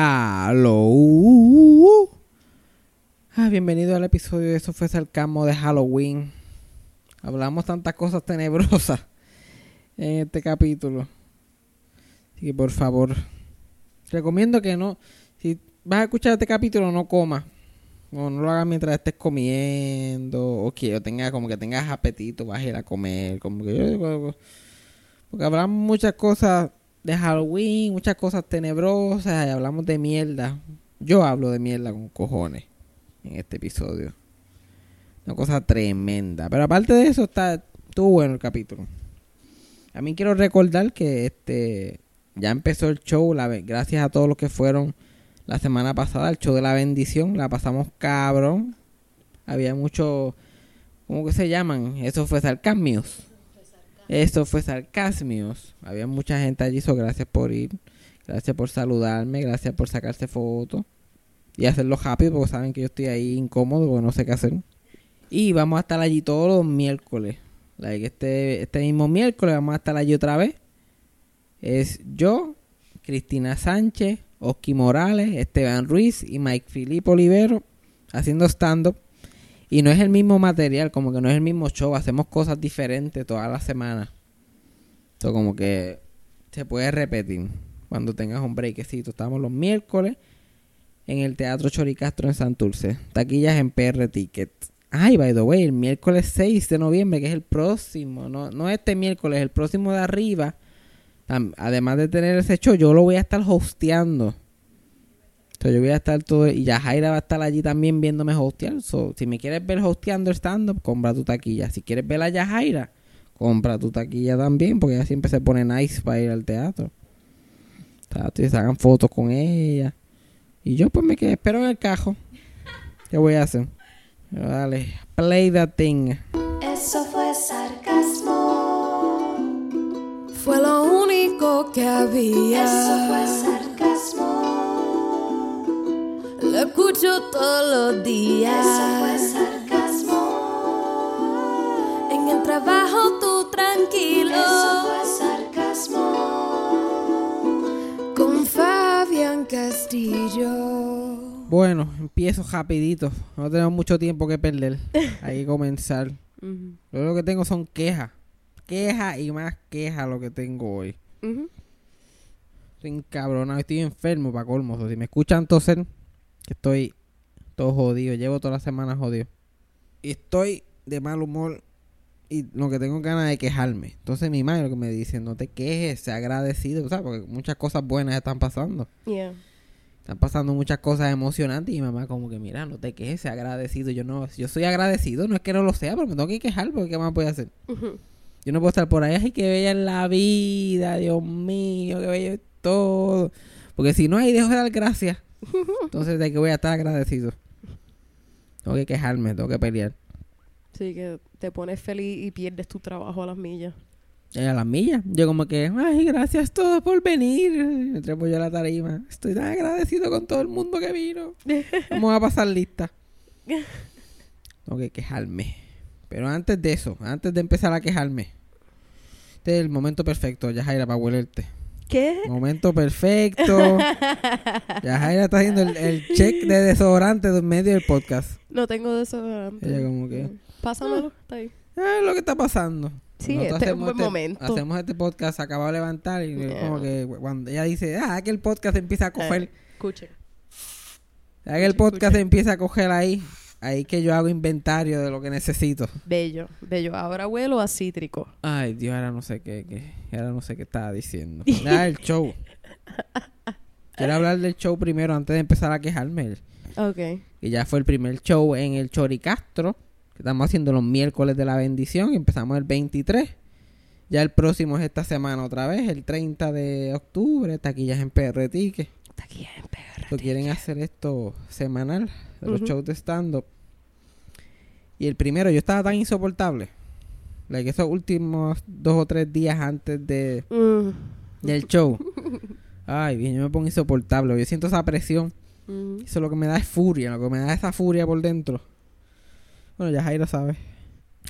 Aló. Ah, bienvenido al episodio de Eso fue Sarcasmo de Halloween. Hablamos tantas cosas tenebrosas en este capítulo. Así que por favor, recomiendo que no, si vas a escuchar este capítulo, no comas. O no lo hagas mientras estés comiendo. O que o tenga, como que tengas apetito, vas a ir a comer. Como que porque hablamos muchas cosas de Halloween, muchas cosas tenebrosas y hablamos de mierda. Yo hablo de mierda con cojones en este episodio. Una cosa tremenda. Pero aparte de eso, está estuvo bueno el capítulo. A mí quiero recordar que este ya empezó el show, la, gracias a todos los que fueron la semana pasada, el show de la bendición, la pasamos cabrón. Había mucho, ¿cómo que se llaman? Eso fue sarcasmios. Eso fue sarcasmios. Había mucha gente allí, so gracias por ir. Gracias por saludarme, gracias por sacarse fotos. Y hacerlo rápido porque saben que yo estoy ahí incómodo porque no sé qué hacer. Y vamos a estar allí todos los miércoles. este, este mismo miércoles vamos a estar allí otra vez. Es yo, Cristina Sánchez, Oski Morales, Esteban Ruiz y Mike Filipe Olivero haciendo stand-up. Y no es el mismo material, como que no es el mismo show, hacemos cosas diferentes todas las semanas. Entonces como que se puede repetir cuando tengas un breakcito. Estamos los miércoles en el Teatro Choricastro en Santurce. Taquillas en PR Ticket. Ay, by the way, el miércoles 6 de noviembre, que es el próximo, no, no este miércoles, el próximo de arriba. Además de tener ese show, yo lo voy a estar hosteando. Entonces yo voy a estar todo, y ya Jaira va a estar allí también viéndome hostear. si me quieres ver hosteando el stand-up, compra tu taquilla. Si quieres ver a Yajaira, compra tu taquilla también, porque ella siempre se pone nice para ir al teatro. Y se hagan fotos con ella. Y yo pues me quedé, espero en el cajo. ¿Qué voy a hacer? dale, play that thing. Eso fue sarcasmo. Fue lo único que había. Eso fue sarcasmo. Lo escucho todos los días. Eso fue sarcasmo. En el trabajo tú tranquilo. Eso fue sarcasmo. Con Fabián Castillo. Bueno, empiezo rapidito. No tenemos mucho tiempo que perder. Hay que comenzar. Lo que tengo son quejas. Quejas y más quejas lo que tengo hoy. Estoy encabronado, estoy enfermo para colmo. Si me escuchan toser, que estoy todo jodido. Llevo toda la semana jodido. Y estoy de mal humor y lo que tengo ganas de quejarme. Entonces mi madre lo que me dice, no te quejes, sea agradecido, ¿sabes? Porque muchas cosas buenas están pasando. Están pasando muchas cosas emocionantes y mi mamá como que, mira, no te quejes, sea agradecido. Yo no, yo soy agradecido, no es que no lo sea, pero me tengo que quejar porque ¿qué más puedo hacer? Yo no puedo estar por ahí, ay, que bella en la vida, Dios mío, que bello es todo. Porque si no, ahí dejo de dar gracias. Entonces, ¿de qué voy a estar agradecido? Tengo que quejarme, tengo que pelear. Sí, que te pones feliz y pierdes tu trabajo a las millas. a las millas. Yo como que, ay, gracias todos por venir. Me trepo yo a la tarima. Estoy tan agradecido con todo el mundo que vino. Vamos a pasar lista. Tengo que quejarme. Pero antes de eso, antes de empezar a quejarme, este es el momento perfecto, ya Jaira, para huelerte. ¿Qué? Momento perfecto. ya Jaira está haciendo el, check de desodorante en medio del podcast. No tengo desodorante. Ella como que... Pásamelo, está ahí. Es lo que está pasando. Sí, este es un buen este, momento. Hacemos este podcast, acaba de levantar y como que cuando ella dice, ah, que el podcast empieza a coger... Eh, escuche. Ya que el podcast empieza a coger ahí, Ahí que yo hago inventario de lo que necesito. Bello, bello. Ahora huelo a cítrico. Ay, Dios, ahora no sé qué, qué ahora no sé qué estaba diciendo. Ya, el show. Quiero hablar del show primero antes de empezar a quejarme. Ok. Y ya fue el primer show en el Choricastro, que estamos haciendo los miércoles de la bendición. Empezamos el 23. Ya el próximo es esta semana otra vez, el 30 de octubre. Taquillas en PR Ticket. Taquillas en PR. Quieren hacer esto semanal? los shows de stand-up. Y el primero, yo estaba tan insoportable. Like esos últimos dos o tres días antes de mm. del show. Ay, bien, yo me pongo insoportable. Yo siento esa presión. Mm. Eso lo que me da es furia, lo que me da esa furia por dentro. Bueno, ya Jairo sabe.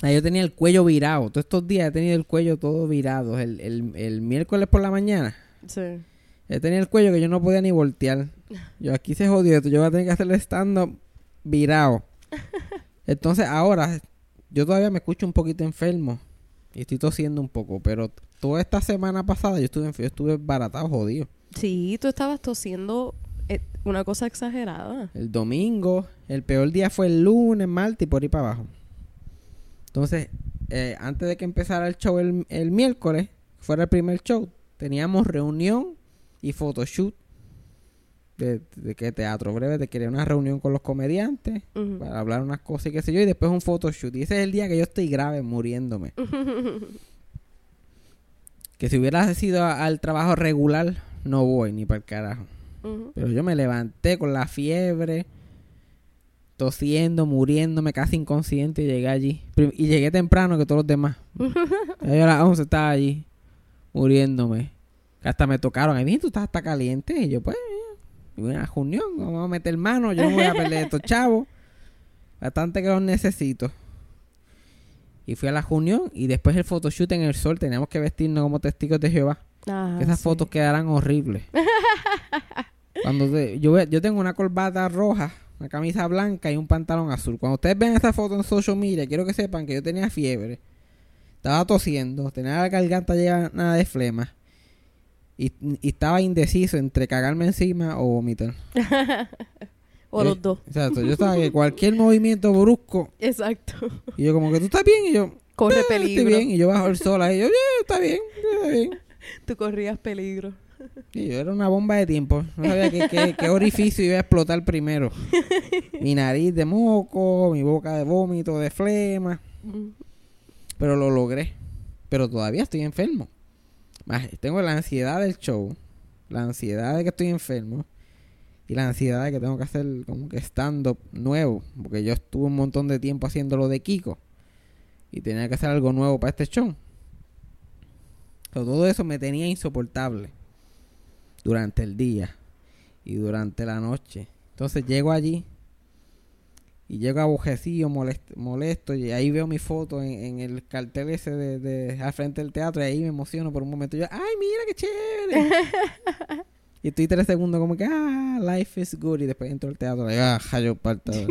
Ahí yo tenía el cuello virado. Todos estos días he tenido el cuello todo virado. El, el, el miércoles por la mañana. Sí. He tenido el cuello que yo no podía ni voltear. Yo aquí se jodió esto. Yo voy a tener que hacer el stand-up virado. Entonces ahora, yo todavía me escucho un poquito enfermo. Y estoy tosiendo un poco. Pero toda esta semana pasada yo estuve, yo estuve baratado, jodido. Sí, tú estabas tosiendo eh, una cosa exagerada. El domingo, el peor día fue el lunes, martes y por ahí para abajo. Entonces, eh, antes de que empezara el show el, el miércoles, fuera el primer show, teníamos reunión y photoshoot de, de que teatro breve, de querer una reunión con los comediantes para hablar unas cosas y qué sé yo, y después un photoshoot. Y ese es el día que yo estoy grave, muriéndome. que si hubiera sido a- al trabajo regular, no voy ni para el carajo. Pero yo me levanté con la fiebre, tosiendo, muriéndome, casi inconsciente y llegué allí. Y llegué temprano que todos los demás. Yo a las 11 estaba allí, muriéndome. Hasta me tocaron. Ahí tú estás hasta caliente. Y yo, pues, y voy a reunión, vamos a meter mano. Yo no voy a perder estos chavos. Bastante que los necesito. Y fui a la reunión y después el photoshoot en el sol. Teníamos que vestirnos como testigos de Jehová. Ah, Esas sí. fotos quedarán horribles. Cuando te- yo, yo tengo una corbata roja, una camisa blanca y un pantalón azul. Cuando ustedes ven esa foto en social media, quiero que sepan que yo tenía fiebre. Estaba tosiendo, tenía la garganta llena de flema. Y, y estaba indeciso entre cagarme encima o vomitar. O Eh, los dos. Exacto, yo estaba que cualquier movimiento brusco. Exacto. Y yo como que tú estás bien y yo, Corre "Eh, estoy peligro. bien. Y yo bajo el sol ahí, yo, "Eh, está bien, está bien. Tú corrías peligro. Sí, yo era una bomba de tiempo. No sabía qué, qué- qué orificio iba a explotar primero. Mi nariz de moco, mi boca de vómito, de flema. Ujú. Pero lo logré. Pero todavía estoy enfermo. Tengo la ansiedad del show. La ansiedad de que estoy enfermo. Y la ansiedad de que tengo que hacer como que stand-up nuevo. Porque yo estuve un montón de tiempo haciendo lo de Kiko. Y tenía que hacer algo nuevo para este show. Pero todo eso me tenía insoportable. Durante el día. Y durante la noche. Entonces llego allí. Y llego abojecido, molesto, molesto. Y ahí veo mi foto en, en el cartel ese de, de al frente del teatro. Y ahí me emociono por un momento. Yo, ¡ay, mira qué chévere! y estoy tres segundos como que, ¡ah, life is good! Y después entro al teatro. Y, ¡ah, yo parto!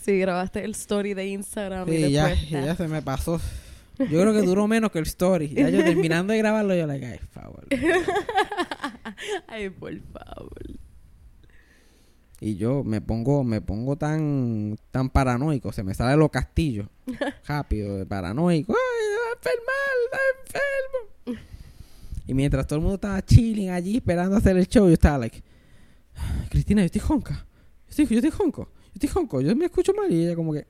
Sí, grabaste el story de Instagram y Sí, ya, después... ya se me pasó. Yo creo que duró menos que el story. Ya yo terminando de grabarlo, yo like, ay, por favor. Ay, por favor. Y yo me pongo, me pongo tan, tan paranoico, se me sale los castillos. Rápido, paranoico. ¡Ay, se va a enfermar! ¡Está enfermo! Y mientras todo el mundo estaba chilling allí esperando hacer el show, yo estaba like, Cristina, yo estoy jonca. Yo estoy, yo estoy jonco. Yo estoy jonco. Yo me escucho mal. Y ella como que, eh,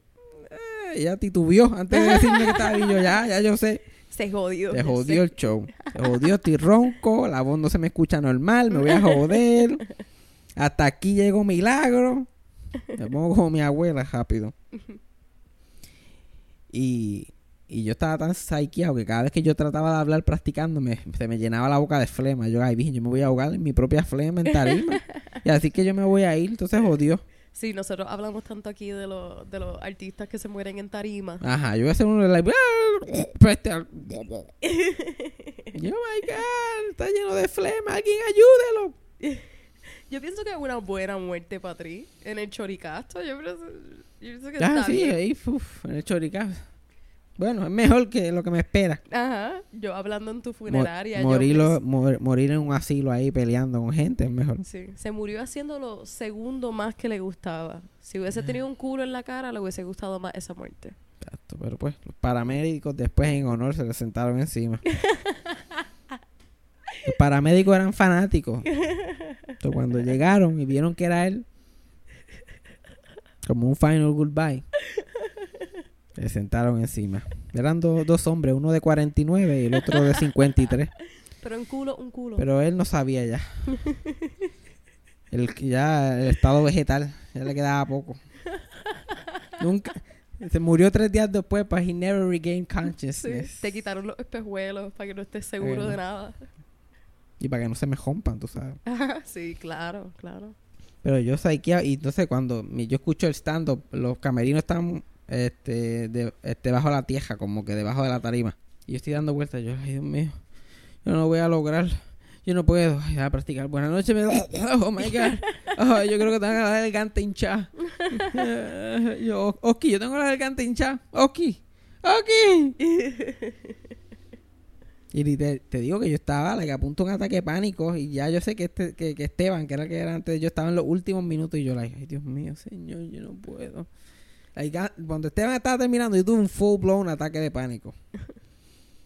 ella titubeó antes de decirme que estaba bien. Yo ya, ya yo sé. Se jodió. Se jodió el show. Se jodió, estoy ronco, la voz no se me escucha normal, me voy a joder. Hasta aquí llegó milagro. Me pongo como mi abuela rápido. Y, y yo estaba tan psycheado que cada vez que yo trataba de hablar practicando me, se me llenaba la boca de flema. Yo, ay, yo me voy a ahogar en mi propia flema en tarima. y así que yo me voy a ir, entonces jodió. Sí, nosotros hablamos tanto aquí de, los de los artistas que se mueren en tarima. Ajá, yo voy a hacer uno de la... Preste al- Yo, oh my God, está lleno de flema, alguien ayúdelo. Yo pienso que es una buena muerte, Patri, en el choricasto. Yo pienso, yo pienso que Ah, está sí, bien. ahí, uf, en el choricá. Bueno, es mejor que lo que me espera. Ajá, yo hablando en tu funeraria. yo morir, pienso- mor- morir en un asilo ahí peleando con gente es mejor. Sí, se murió haciendo lo segundo más que le gustaba. Si hubiese tenido un culo en la cara, le hubiese gustado más esa muerte. Exacto, pero pues los paramédicos después en honor se le sentaron encima. los paramédicos eran fanáticos. Entonces, cuando llegaron y vieron que era él, como un final goodbye, se le sentaron encima. Eran do- dos hombres, uno de 49 y el otro de 53. Pero en culo, un culo. Pero él no sabía ya. El, ya el estado vegetal, ya le quedaba poco. Nunca. Se murió tres días después, pero he never regained Sí, consciousness. te quitaron los espejuelos para que no estés seguro Bueno. de nada. Y para que no se me rompan, tú sabes. Sí, claro, claro. Pero yo saqueaba, y entonces cuando yo escucho el stand-up, los camerinos están este, de, este, bajo la tierra, como que debajo de la tarima. Y yo estoy dando vueltas, yo, ay Dios mío, yo no voy a lograr. Yo no puedo. Ay, a practicar. Buenas noches. Me... Oh my God. Yo creo que tengo la garganta hinchada. yo, Oski, yo tengo la garganta hinchada. Oski. Oski. Y te, te digo que yo estaba like, a punto de un ataque de pánico y ya yo sé que, este, que, que Esteban, que era el que era antes, yo estaba en los últimos minutos y yo, like, ay Dios mío, señor, yo no puedo. Like, ah, cuando Esteban estaba terminando, yo tuve un full blown ataque de pánico.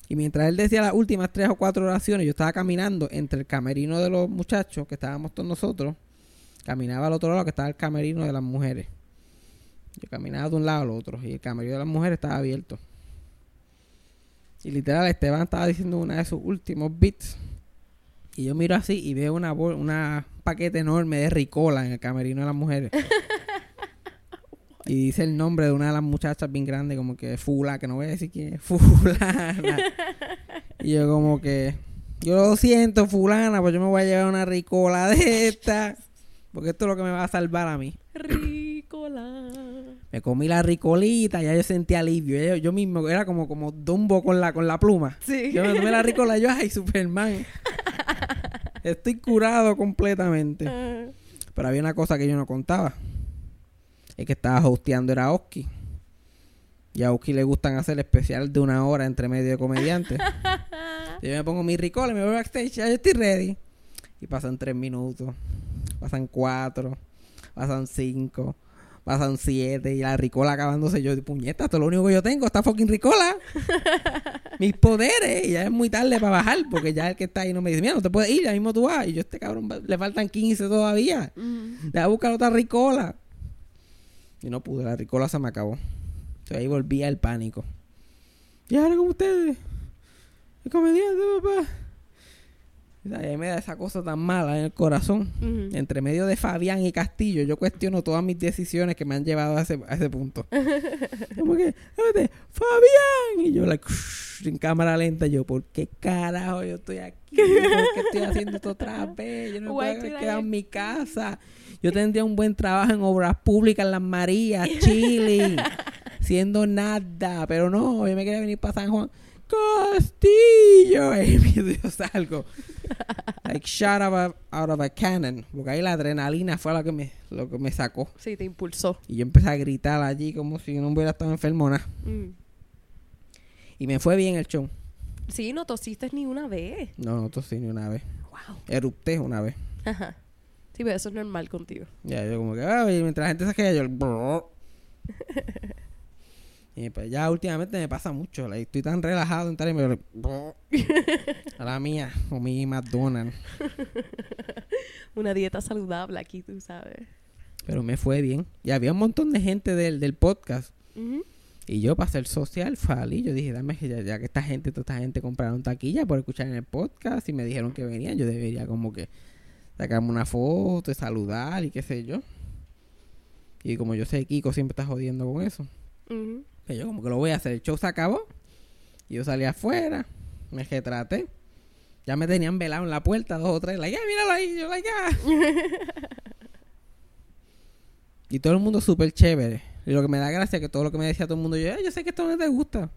Y mientras él decía las últimas tres o cuatro oraciones, yo estaba caminando entre el camerino de los muchachos, que estábamos todos nosotros, caminaba al otro lado, que estaba el camerino de las mujeres. Yo caminaba de un lado al otro y el camerino de las mujeres estaba abierto. Y literal, Esteban estaba diciendo una de sus últimos beats. Y yo miro así y veo una, una paquete enorme de ricola en el camerino de las mujeres. y dice el nombre de una de las muchachas bien grande, como que Fula, que no voy a decir quién es, Fulana. y yo como que, yo lo siento, Fulana, pues yo me voy a llevar una ricola de esta. Porque esto es lo que me va a salvar a mí. Ricola. Me comí la ricolita, ya yo sentí alivio. Yo, yo mismo era como, como Dumbo con la, con la pluma. Sí. Yo me tomé la ricola, yo, ay, Superman. Estoy curado completamente. Ah. Pero había una cosa que yo no contaba. El que estaba hosteando era Oski. Y a Oski le gustan hacer especial de una hora entre medio de comediantes. yo me pongo mi ricola y me voy backstage, ya yo estoy ready. Y pasan tres minutos, pasan cuatro, pasan cinco, pasan siete. Y la ricola acabándose. Yo, puñeta, esto es lo único que yo tengo, esta fucking ricola. Mis poderes. Y ya es muy tarde para bajar, porque ya el que está ahí no me dice, mira, no te puedes ir, ya mismo tú vas. Y yo, este cabrón, le faltan 15 todavía. Le voy a buscar otra ricola. Y no pude, la ricola se me acabó. Entonces ahí volví al pánico. Y ahora con ustedes. El comediante, papá. O sea, ahí me da esa cosa tan mala en el corazón. Entre medio de Fabián y Castillo, yo cuestiono todas mis decisiones que me han llevado a ese, a ese punto. Como que, "Espérate, Fabián. Y yo, like, en cámara lenta, yo, ¿por qué carajo yo estoy aquí? ¿Por qué estoy haciendo esto otra vez? Yo no me puedo quedado en mi casa. Yo tendría un buen trabajo en obras públicas en Las Marías, Chile, siendo nada. Pero no, yo me quería venir para San Juan. Castillo. Y yo salgo. Like shot out of, a, out of a cannon. Porque ahí la adrenalina fue lo que me, lo que me sacó. Sí, te impulsó. Y yo empecé a gritar allí como si no hubiera estado enfermo nada. Mm. Y me fue bien el show. Sí, no tosiste ni una vez. No, no tosí ni una vez. Wow. Erupté una vez. Ajá. Sí, pero eso es normal contigo. Ya, yo como que, "Ay", y mientras la gente se queda, yo... y pues ya últimamente me pasa mucho. like, estoy tan relajado en tarima. yo le- brrr. A la mía, comí McDonald's. Una dieta saludable aquí, tú sabes. Pero me fue bien. Y había un montón de gente del, del podcast. Y yo, para ser social, falí. Yo dije, dame, ya, ya que esta gente, toda esta gente compraron taquilla por escuchar en el podcast y me dijeron que venían, yo debería como que sacarme una foto, y saludar y qué sé yo. Y como yo sé que Kiko siempre está jodiendo con eso, Ujú. Pues yo como que lo voy a hacer. El show se acabó. Y yo salí afuera, me retraté. Ya me tenían velado en la puerta dos o tres. Like, ya, míralo ahí. Yo, like, ya. y todo el mundo súper chévere. Y lo que me da gracia es que todo lo que me decía todo el mundo, yo, "Eh, yo sé que esto no te gusta.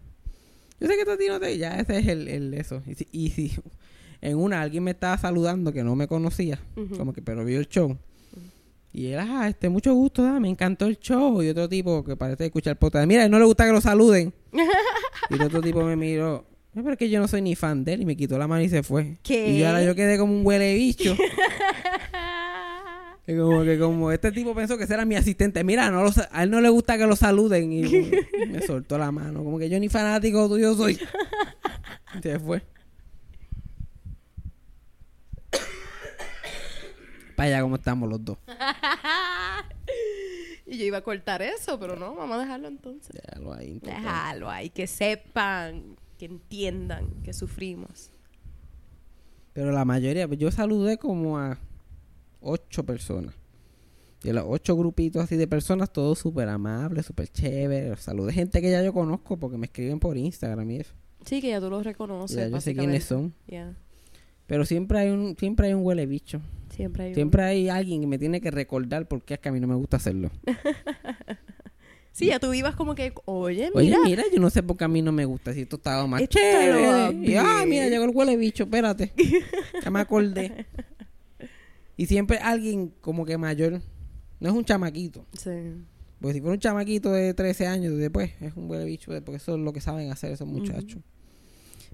Yo sé que esto a ti no te... Ya, ese es el, el eso. Y si, y si en una alguien me estaba saludando que no me conocía, como que pero vio el show. Y él, ah, este, mucho gusto, ah, me encantó el show. Y otro tipo que parece escuchar podcast, mira, a él no le gusta que lo saluden. y el otro tipo me miró, "No, pero es que yo no soy ni fan de él. Y me quitó la mano y se fue. ¿Qué? Y yo ahora yo quedé como un huele bicho. Y como que como este tipo pensó que ese era mi asistente. Mira, no lo a él no le gusta que lo saluden. Y me soltó la mano. Como que yo ni fanático tuyo soy. Se fue. Para allá como estamos los dos. y yo iba a cortar eso, pero no, vamos a dejarlo entonces. Déjalo ahí. total. Déjalo ahí, que sepan, que entiendan que sufrimos. Pero la mayoría, pues yo saludé como a ocho personas. Y de los ocho grupitos así de personas, todos súper amables, súper chéveres. Saludé gente que ya yo conozco porque me escriben por Instagram y eso. Sí, que ya tú los reconoces. ya yo sé quiénes son. Ya, Pero siempre hay un, siempre hay un huele bicho. Siempre hay un- Siempre hay alguien que me tiene que recordar por qué es que a mí no me gusta hacerlo. Sí, ya tú ibas como que, oye, Oye, mira. mira, yo no sé por qué a mí no me gusta si esto estaba más Esto chévere. Y, ay, mira, llegó el huele bicho, espérate. ya me acordé. Y siempre alguien como que mayor, no es un chamaquito. Sí. Porque si fuera un chamaquito de 13 años, después es un huele bicho, porque eso es lo que saben hacer esos muchachos.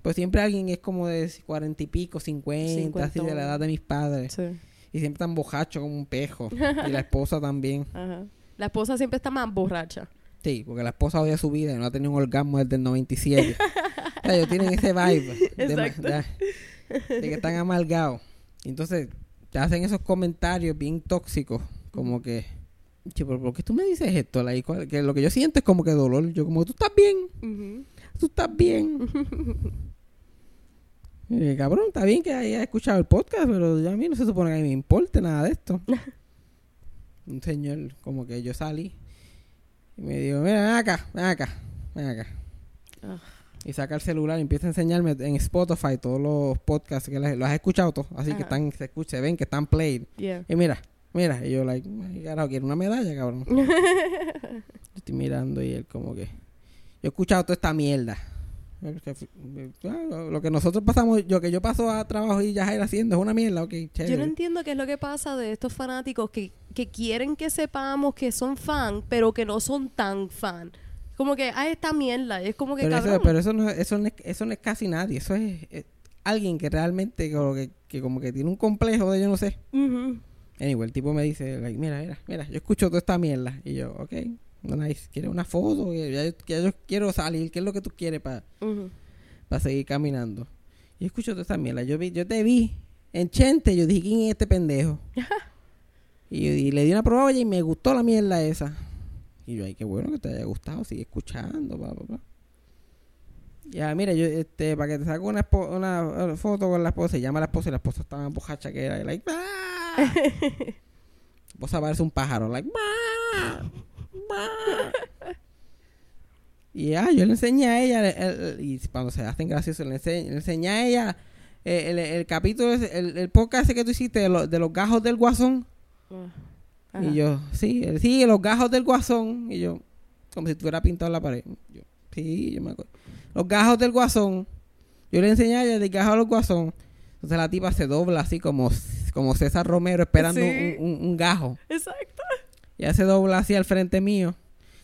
Pues siempre alguien es como de 40 y pico, 50, así de la edad de mis padres. Sí. Y siempre tan bojacho como un pejo. y la esposa también. Ajá. La esposa siempre está más borracha. Sí, porque la esposa odia su vida y no ha tenido un orgasmo desde el 97. o sea, ellos tienen ese vibe de, Exacto. de- de que están amargados. Entonces te hacen esos comentarios bien tóxicos, como que, "Che, pero ¿por qué tú me dices esto? ¿cuál- que lo que yo siento es como que dolor. Yo como, tú estás bien, Ujú. tú estás bien. Eh, cabrón, está bien que haya escuchado el podcast, pero ya a mí no se supone que a mí me importe nada de esto. Un señor, como que yo salí y me dijo, mira, ven acá, ven acá, ven acá. Ah. Y saca el celular y empieza a enseñarme en Spotify todos los podcasts que los, has escuchado todos. Así que están, se escucha, se ven que están played. Yeah. Y mira, mira, y yo, like, "Ay, carajo, quiero una medalla, cabrón. yo estoy mirando y él, como que, yo he escuchado toda esta mierda. Es que fu- ah, Lo que nosotros pasamos, lo que yo paso a trabajo y ya ir haciendo es una mierda, ok, Yo no chévere. entiendo qué es lo que pasa de estos fanáticos que, que quieren que sepamos que son fan, pero que no son tan fan. Como que, ah, esta mierda. Es como que, pero, eso, pero eso no, eso no es, eso no es casi nadie, eso es, es alguien que realmente como que, que como que tiene un complejo de yo no sé. Ujú. Anyway, el tipo me dice, like, mira, mira, mira, yo escucho toda esta mierda. Y yo, ok, nice, ¿quieres una foto? Ya, yo- ya yo quiero salir, ¿qué es lo que tú quieres para Ujú. seguir caminando? Y yo escucho toda esta mierda. Yo, vi, yo te vi en Chente, yo dije, ¿quién es este pendejo? y, yo- y le di una probada y me gustó la mierda esa. Y yo, ay, qué bueno que te haya gustado, sigue escuchando, bla, bla, bla. Ya, mira, yo, este, para que te saque una, foto con la esposa, y llama a la esposa y la esposa estaba más bojacha que era. Y like, ¡ah! La esposa parece un pájaro, like, ¡ah! ¡ah! Y ya, yo le enseñé a ella, el- el- y cuando se hacen graciosos, le, ense- le enseñé a ella eh, el, el capítulo, ese- el, el podcast ese que tú hiciste de, lo- de los gajos del guasón. Ajá. Y yo, sí, sí, los gajos del guasón. Y yo, como si estuviera pintado en la pared. Yo, sí, yo me acuerdo. Los gajos del guasón. Yo le enseñé a ella del gajo del guasón. Entonces la tipa se dobla así como, como César Romero esperando Sí. un, un- un gajo. Exacto. Y ella se dobla así al frente mío.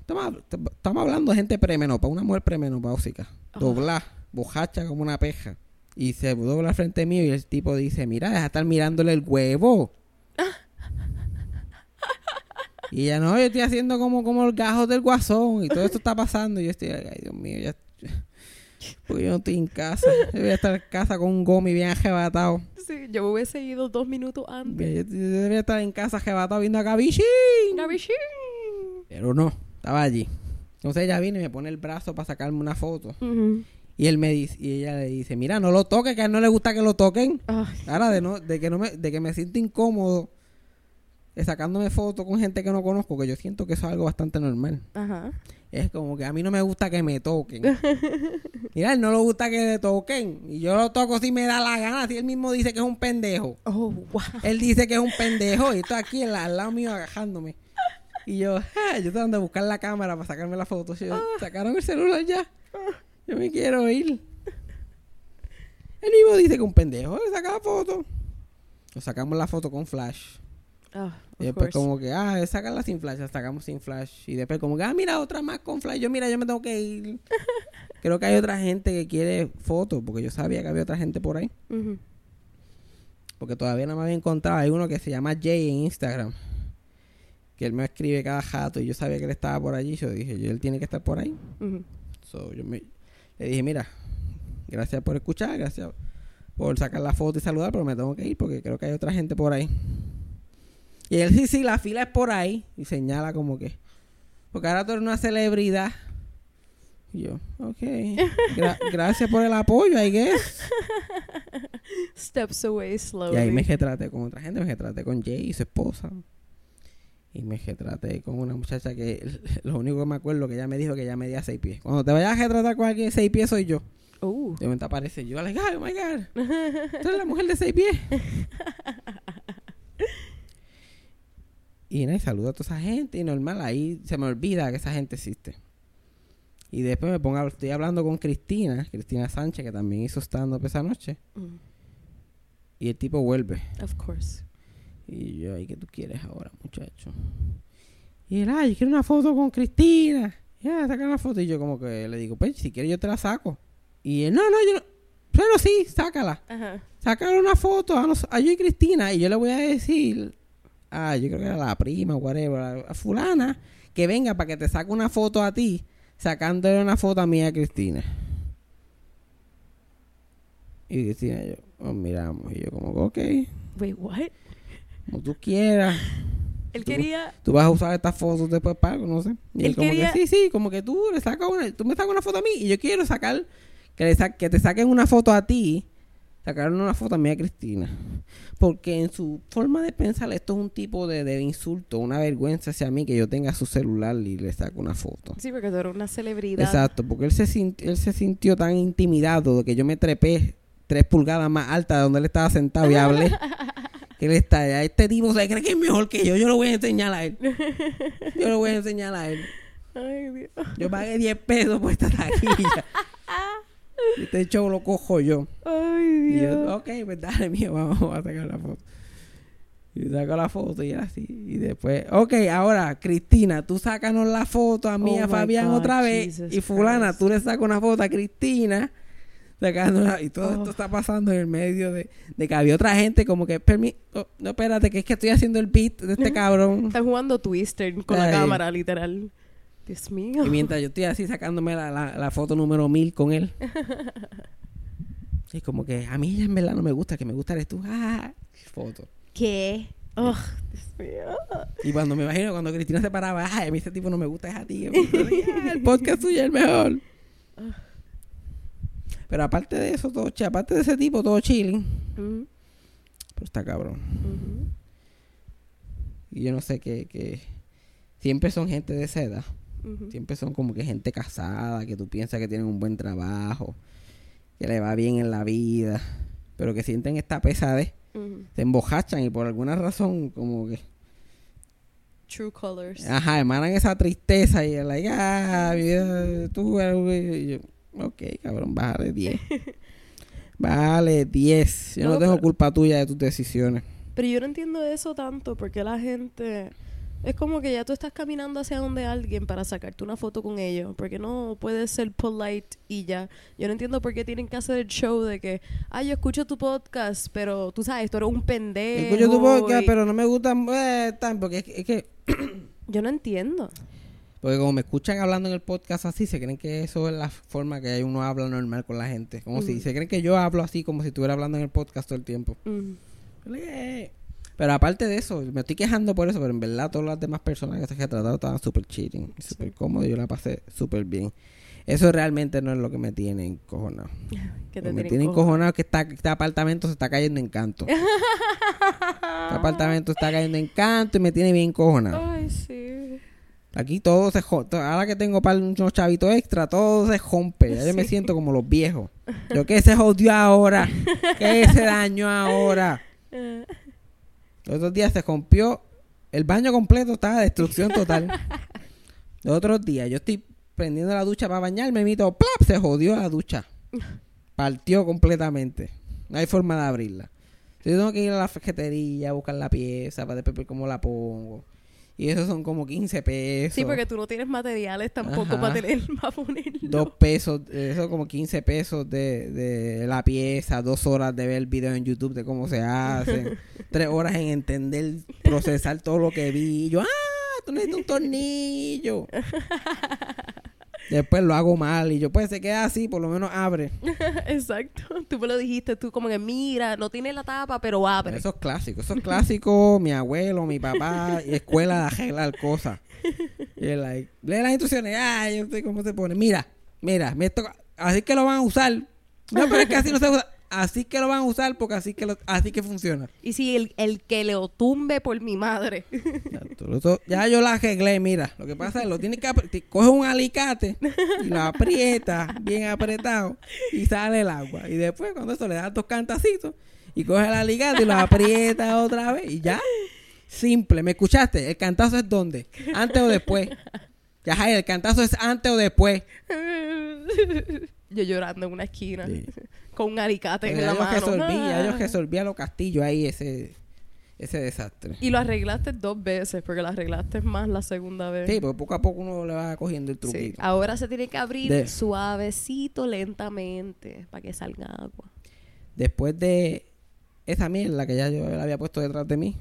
Estamos, estamos hablando de gente premenopausa, una mujer premenopáusica. Dobla, bojacha como una peja. Y se dobla al frente mío y el tipo dice, mira, deja de estar mirándole el huevo. y ella, no, yo estoy haciendo como, como el gajo del guasón y todo esto está pasando. Y yo estoy, ay, Dios mío, ya... Porque yo no estoy en casa. Yo voy a estar en casa con un gomi bien arrebatado. Sí, yo hubiese ido dos minutos antes. Yo, yo debería estar en casa arrebatado viendo a Gabichi. Gabichín. Pero no, estaba allí. Entonces ella viene y me pone el brazo para sacarme una foto. Y él me dice, y ella le dice, mira, no lo toques, que a él no le gusta que lo toquen. Ay, Ahora de no, de que no me, de que me siento incómodo sacándome fotos con gente que no conozco, que yo siento que eso es algo bastante normal. Ajá. Es como que a mí no me gusta que me toquen. Mira, él no le gusta que le toquen. Y yo lo toco si me da la gana, si él mismo dice que es un pendejo. Oh, wow. Él dice que es un pendejo y estoy aquí al, lado mío agajándome. Y yo, "Ah", yo tratando de buscar la cámara para sacarme la foto. Yo, sacaron el celular ya. Yo me quiero ir. Él mismo dice que es un pendejo. Él saca la foto. Nos sacamos la foto con flash. Ah, Y después course. como que, ah, sacarla sin flash, la sacamos sin flash. Y después como que, ah, mira, otra más con flash. Yo, mira, yo me tengo que ir. Creo que hay otra gente que quiere fotos, porque yo sabía que había otra gente por ahí. Porque todavía no me había encontrado. Hay uno que se llama Jay en Instagram. Que él me escribe cada jato y yo sabía que él estaba por allí. Yo dije, él tiene que estar por ahí. So, yo me, le dije, mira, gracias por escuchar, gracias por sacar la foto y saludar, pero me tengo que ir porque creo que hay otra gente por ahí. Y él, sí, sí, la fila es por ahí. Y señala como que, porque ahora tú eres una celebridad. Y yo, ok, gra- gracias por el apoyo, I guess. Steps away slowly. Y ahí me retraté con otra gente, me retraté con Jay y su esposa. Y me retraté con una muchacha que lo único que me acuerdo que ella me dijo que ella medía seis pies. Cuando te vayas a retratar con alguien de seis pies soy yo. Uh. De momento aparece yo, like, oh my god, tú eres la mujer de seis pies. Y y saludo a toda esa gente y normal, ahí se me olvida que esa gente existe. Y después me pongo, estoy hablando con Cristina, Cristina Sánchez, que también hizo stand-up esa noche. Mm, Y el tipo vuelve. of course. Y yo, ¿y qué tú quieres ahora, muchacho? Y él, ay, yo quiero una foto con Cristina. Ya, saca una foto. Y yo como que le digo, pues, si quieres yo te la saco. Y él, no, no, yo no. Pero sí, sácala. Ajá. Sácale una foto a, nos- a yo y Cristina. Y yo le voy a decir, ah, yo creo que era la prima, whatever, a, a fulana, que venga para que te saque una foto a ti, sacándole una foto a mí y a Cristina. Y Cristina, yo, oh, miramos. Y yo como, ok, Wait, what? como tú quieras. Él Tú- quería... Tú vas a usar estas fotos después para algo, no sé. Y él, Él como quería- que sí, sí, como que tú le sacas una, tú me sacas una foto a mí y yo quiero sacar, que, le sa- que te saquen una foto a ti, sacaron una foto a mí a Cristina. Porque en su forma de pensar esto es un tipo de, de insulto, una vergüenza hacia mí que yo tenga su celular y le saco una foto. Sí, porque tú eres una celebridad. Exacto, porque él se, sintió, él se sintió tan intimidado de que yo me trepé tres pulgadas más alta de donde él estaba sentado y hablé. que él está allá. Este tipo se cree que es mejor que yo. Yo lo voy a enseñar a él. Yo lo voy a enseñar a él. Ay, Dios. Yo pagué 10 pesos por esta taquilla. este show lo cojo yo. Ay, Y Dios. yo, ok, pues dale, mío, vamos a sacar la foto. Y saco la foto y era así. Y después, ok, ahora, Cristina, tú sácanos la foto a mí y Oh a my Fabián God, otra vez. Jesus y fulana, Christ. tú le sacas una foto a Cristina. Sacando una- y todo Oh. esto está pasando en el medio de, de que había otra gente como que, oh, no, espérate, que es que estoy haciendo el beat de este cabrón. Están jugando Twister con la cámara, literal. Dios mío. Y mientras yo estoy así sacándome la, la, la foto número mil con él. Y como que a mí ella en verdad no me gusta, que me gusta eres tú. Ah, foto. ¿Qué? Oh, Dios mío. Y cuando me imagino, cuando Cristina se paraba, ay, a mí este tipo no me gusta, es a ti. Ah, el podcast tuyo es el mejor. Pero aparte de eso, todo, aparte de ese tipo, todo chilling. Ujú, Pero está cabrón. Y yo no sé qué, qué- Siempre son gente de esa edad. Siempre son como que gente casada, que tú piensas que tienen un buen trabajo, que le va bien en la vida, pero que sienten esta pesadez, se embojachan y por alguna razón como que, True colors. ajá, emanan esa tristeza y es like, ah, vida, tú, eh, y yo, ok, cabrón, bájale 10. Vale 10. Yo no, No, tengo pero- culpa tuya de tus decisiones. Pero yo no entiendo eso tanto porque la gente... Es como que ya tú estás caminando hacia donde alguien para sacarte una foto con ellos. Porque no puedes ser polite y ya. Yo no entiendo por qué tienen que hacer el show de que, ah, yo escucho tu podcast, pero tú sabes, tú eres un pendejo. Escucho tu podcast, y- pero no me gustan eh, tan, porque es que- es que Yo no entiendo. Porque como me escuchan hablando en el podcast así, se creen que eso es la forma que uno habla normal con la gente. Como si Ujú. se creen que yo hablo así como si estuviera hablando en el podcast todo el tiempo. Mm. Eh. Pero aparte de eso, me estoy quejando por eso, pero en verdad todas las demás personas que se he tratado estaban súper cheating, súper cómodos y yo la pasé súper bien. Eso realmente no es lo que me tiene encojonado. Lo te me tiene cojo. encojonado que esta- este apartamento se está cayendo en canto. este apartamento está cayendo en canto y me tiene bien encojonado. Ay, sí. Aquí todo se Ahora que tengo para unos chavitos extra, todo se rompe. Ya yo me siento como los viejos. Yo, ¿qué se jodió ahora? ¿Qué se dañó ahora? Los otros días se rompió. El baño completo estaba destrucción total. Los otros días yo estoy prendiendo la ducha para bañarme, mito, ¡plap! Se jodió la ducha. Partió completamente. No hay forma de abrirla. Yo tengo que ir a la ferretería a buscar la pieza para después ver cómo la pongo. Y eso son como 15 pesos. Sí, porque tú no tienes materiales tampoco Ajá. para tener para ponerlo. Dos pesos, eso como 15 pesos de, de la pieza, dos horas de ver videos en YouTube de cómo se hacen, tres horas en entender, procesar todo lo que vi. Y yo, ah, tú necesitas un tornillo. Después lo hago mal y yo, pues se queda así, por lo menos abre. Exacto. Tú me lo dijiste, tú como que mira, no tiene la tapa, pero abre. Eso es clásico, eso es clásico, mi abuelo, mi papá, y escuela de arreglar cosas. Y él, like, lee las instrucciones, ah, yo sé cómo se pone. Mira, mira, me toca- así que lo van a usar. No, pero es que así no se usa. Así que lo van a usar porque así que lo- así que funciona. Y si el, el que le tumbe por mi madre. Ya, tú lo to- ya yo la arreglé, mira. Lo que pasa es lo tienes que te- coge un alicate y lo aprieta bien apretado y sale el agua. Y después cuando eso le das dos cantacitos y coge el alicate y lo aprieta otra vez y ya. Simple. ¿Me escuchaste? ¿El cantazo es dónde? ¿Antes o después? Ya, el cantazo es antes o después. Yo llorando en una esquina. Sí. Con un alicate en la yo mano. resolví, ya yo Ah. a los castillos ahí ese, ese desastre. Y lo arreglaste dos veces, porque lo arreglaste más la segunda vez. Sí, porque poco a poco uno le va cogiendo el Sí. truquito. Ahora se tiene que abrir De- suavecito, lentamente, para que salga agua. Después de esa mierda que ya yo la había puesto detrás de mí,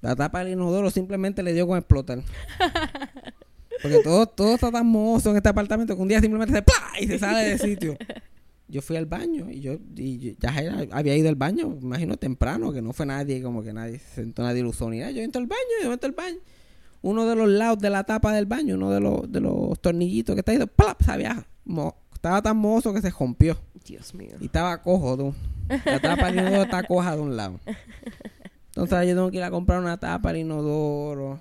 la tapa del inodoro simplemente le dio con explotar. Porque todo, todo está tan mozo en este apartamento que un día simplemente se ¡plá! y se sale del sitio. Yo fui al baño y yo, y yo- ya era- había ido al baño, me imagino temprano, que no fue nadie, como que nadie se sentó, nadie usó ni nada. Yo entro al baño, yo entro al baño. Uno de los lados de la tapa del baño, uno de los, de los tornillitos que está ahí, ¡plap! se había mo- estaba tan mozo que se rompió. Dios mío. Y estaba cojo, tú. La tapa del inodoro está coja de un lado. Entonces yo tengo que ir a comprar una tapa del inodoro.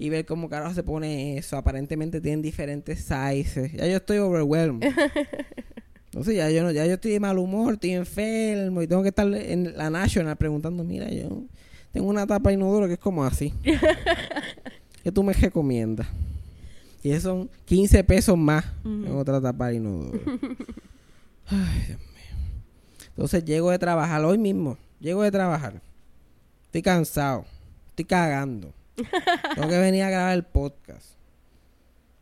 Y ver cómo carajo se pone eso. Aparentemente tienen diferentes sizes. Ya yo estoy overwhelmed. Entonces ya yo no, ya yo estoy de mal humor, estoy enfermo. Y tengo que estar en la National preguntando, mira, yo tengo una tapa inodoro que es como así. ¿Qué tú me recomiendas? Y eso son 15 pesos más en otra tapa de inodoro. Ay, Dios mío. Entonces llego de trabajar hoy mismo. Llego de trabajar. Estoy cansado. Estoy cagando. Tengo que venir a grabar el podcast.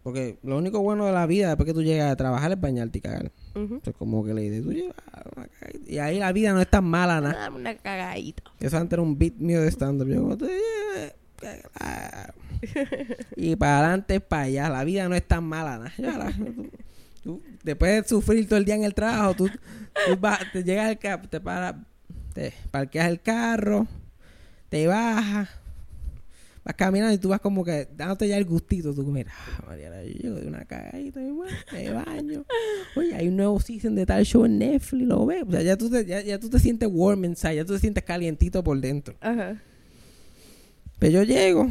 Porque lo único bueno de la vida después que tú llegas a trabajar es bañarte y cagar. Entonces como que le dices, tú llevas una cagadita. Y ahí la vida no es tan mala, nada. Dame una cagadita. Eso antes era un beat mío de stand-up. Yo como, "Tú llevas cagar". y para adelante, para allá. La vida no es tan mala, nada. Ya la- tú- tú- después de sufrir todo el día en el trabajo, tú, tú vas- te llegas al ca- te paras, te parqueas el carro, te bajas, vas caminando y tú vas como que dándote ya el gustito. Tú mira, ah, Mariana, yo llego de una cagadita, me ba- me baño. Oye, hay un nuevo season de tal show en Netflix, lo ves. O sea, ya tú te, ya, ya tú te sientes warm inside, ya tú te sientes calientito por dentro. Ajá. Pero yo llego,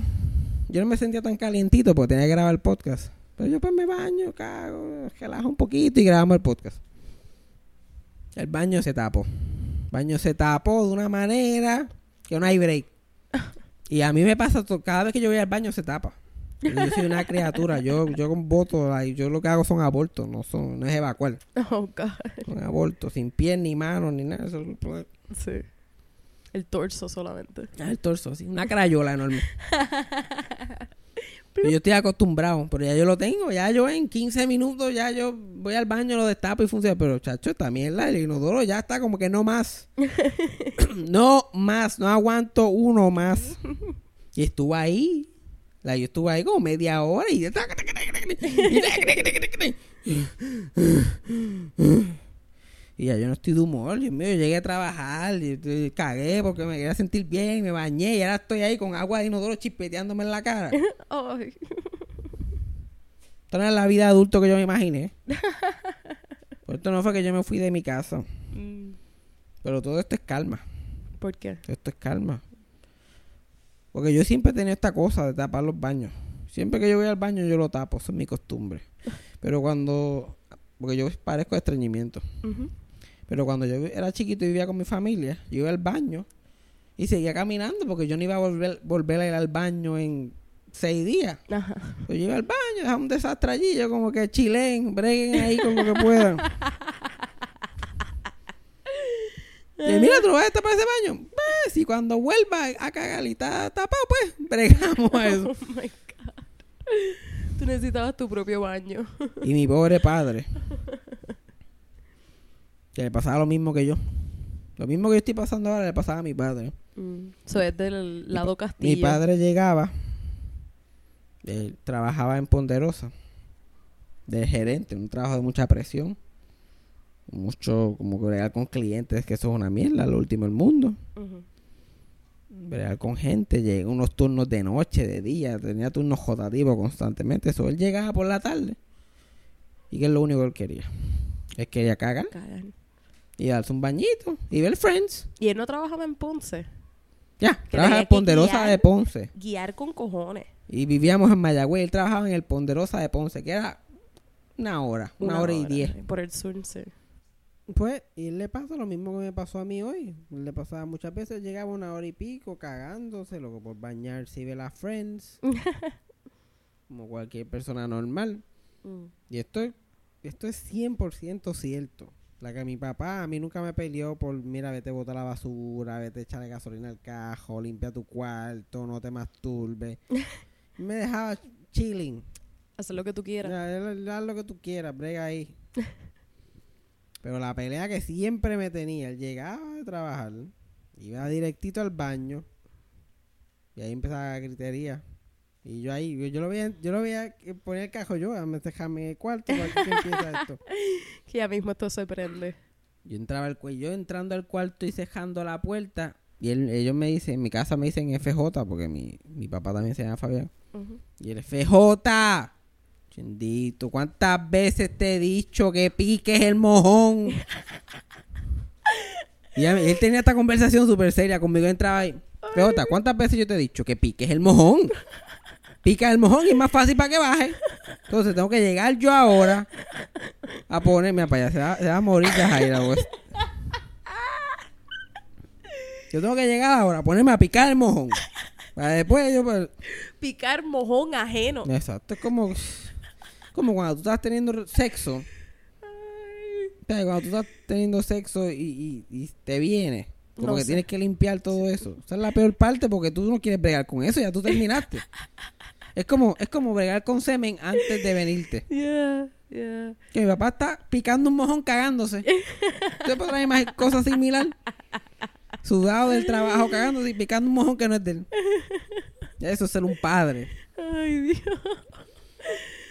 yo no me sentía tan calientito porque tenía que grabar el podcast. Pero yo pues me baño, cago, relajo un poquito y grabamos el podcast. El baño se tapó. El baño se tapó de una manera que no hay break. Y a mí me pasa, to- cada vez que yo voy al baño se tapa. Yo soy una criatura, yo, yo con voto, yo lo que hago son abortos, no son, no es evacuar, Oh, God. son abortos, sin pies ni manos ni nada, eso es Sí. El torso solamente. Ah, el torso, así, una crayola enorme. Y yo estoy acostumbrado, pero ya yo lo tengo, ya yo en 15 minutos ya yo voy al baño, lo destapo y funciona. Pero chacho, esta mierda, el inodoro ya está como que no más. no más, no aguanto uno más. Y estuve ahí, la, yo estuve ahí como media hora y... Y ya yo no estoy de humor, Dios mío, yo llegué a trabajar, y, y cagué porque me quería sentir bien, me bañé y ahora estoy ahí con agua de inodoro chispeteándome en la cara. Ay. Esto no es la vida adulto que yo me imaginé. Por esto no fue que yo me fui de mi casa. Mm, Pero todo esto es calma. ¿Por qué? Esto es calma. Porque yo siempre he tenido esta cosa de tapar los baños. Siempre que yo voy al baño yo lo tapo, eso es mi costumbre. Pero cuando... Porque yo parezco de estreñimiento. Ujú. Pero cuando yo era chiquito y vivía con mi familia, yo iba al baño y seguía caminando porque yo no iba a volver, volver a ir al baño en seis días. Ajá. Pues yo iba al baño, dejaba un desastre allí, yo como que chilen, breguen ahí con lo que puedan. Y mira, tú vas a tapar ese baño. Pues, si cuando vuelva a cagar y está tapado, pues bregamos a eso. Oh my God. Tú necesitabas tu propio baño. Y mi pobre padre, que le pasaba lo mismo que yo. Lo mismo que yo estoy pasando ahora le pasaba a mi padre. Mm. Eso es del lado castillo. Mi padre llegaba, él trabajaba en Ponderosa, de gerente, un trabajo de mucha presión, mucho como que bregar con clientes, que eso es una mierda, lo último del mundo. Ujú. Bregar con gente, llega unos turnos de noche, de día, tenía turnos jotativos constantemente. Eso él llegaba por la tarde. Y que es lo único que él quería. Él quería cagar Cagan. Y darse un bañito y ver Friends. Y él no trabajaba en Ponce. Ya, trabaja en Ponderosa guiar. de Ponce. Guiar con cojones. Y vivíamos en Mayagüez. Él trabajaba en el Ponderosa de Ponce, que era una hora, una, hora, y diez. Por el sur, sí. Pues, y le pasa lo mismo que me pasó a mí hoy. Le pasaba muchas veces, llegaba una hora y pico cagándose, loco, por bañarse y ver a Friends. como cualquier persona normal. Mm. Y esto, es- esto es 100% cierto. La que mi papá a mí nunca me peleó por, mira, vete a botar la basura, vete a echarle gasolina al cajo, limpia tu cuarto, no te masturbes. me dejaba chilling. Hacer lo que tú quieras. Haz lo que tú quieras, brega ahí. Pero la pelea que siempre me tenía, él llegaba de trabajar, iba directito al baño y ahí empezaba la gritería. Y yo ahí, yo, yo lo veía, yo lo veía ponía el cajo yo, me dejarme en el cuarto, que empieza esto. Que ya mismo esto se prende. Yo entraba al cuello, yo entrando al cuarto y cejando la puerta. Y él- ellos me dicen, en mi casa me dicen FJ, porque mi, mi papá también se llama Fabián. Y el FJ. Chindito, ¿cuántas veces te he dicho que piques el mojón? y él tenía esta conversación súper seria conmigo. Entraba ahí. FJ, ¿cuántas veces yo te he dicho que piques el mojón? Pica el mojón y es más fácil para que baje. Entonces tengo que llegar yo ahora a ponerme para allá. Se va, se va a morir de Jaira. pues. Yo tengo que llegar ahora a ponerme a picar el mojón. Para después yo... pues, Picar mojón ajeno. Exacto, es como, como cuando tú estás teniendo sexo. O sea, Cuando tú estás teniendo sexo y, y- y te viene. Como No que sé. tienes que limpiar todo eso. Esa es la peor parte porque tú no quieres bregar con eso, ya tú terminaste. Es como, es como bregar con semen antes de venirte. Yeah, yeah. Que mi papá está picando un mojón cagándose. ¿Usted podrá imaginar cosas similar? Sudado del trabajo cagándose y picando un mojón que no es de él. Eso es ser un padre. Ay, Dios.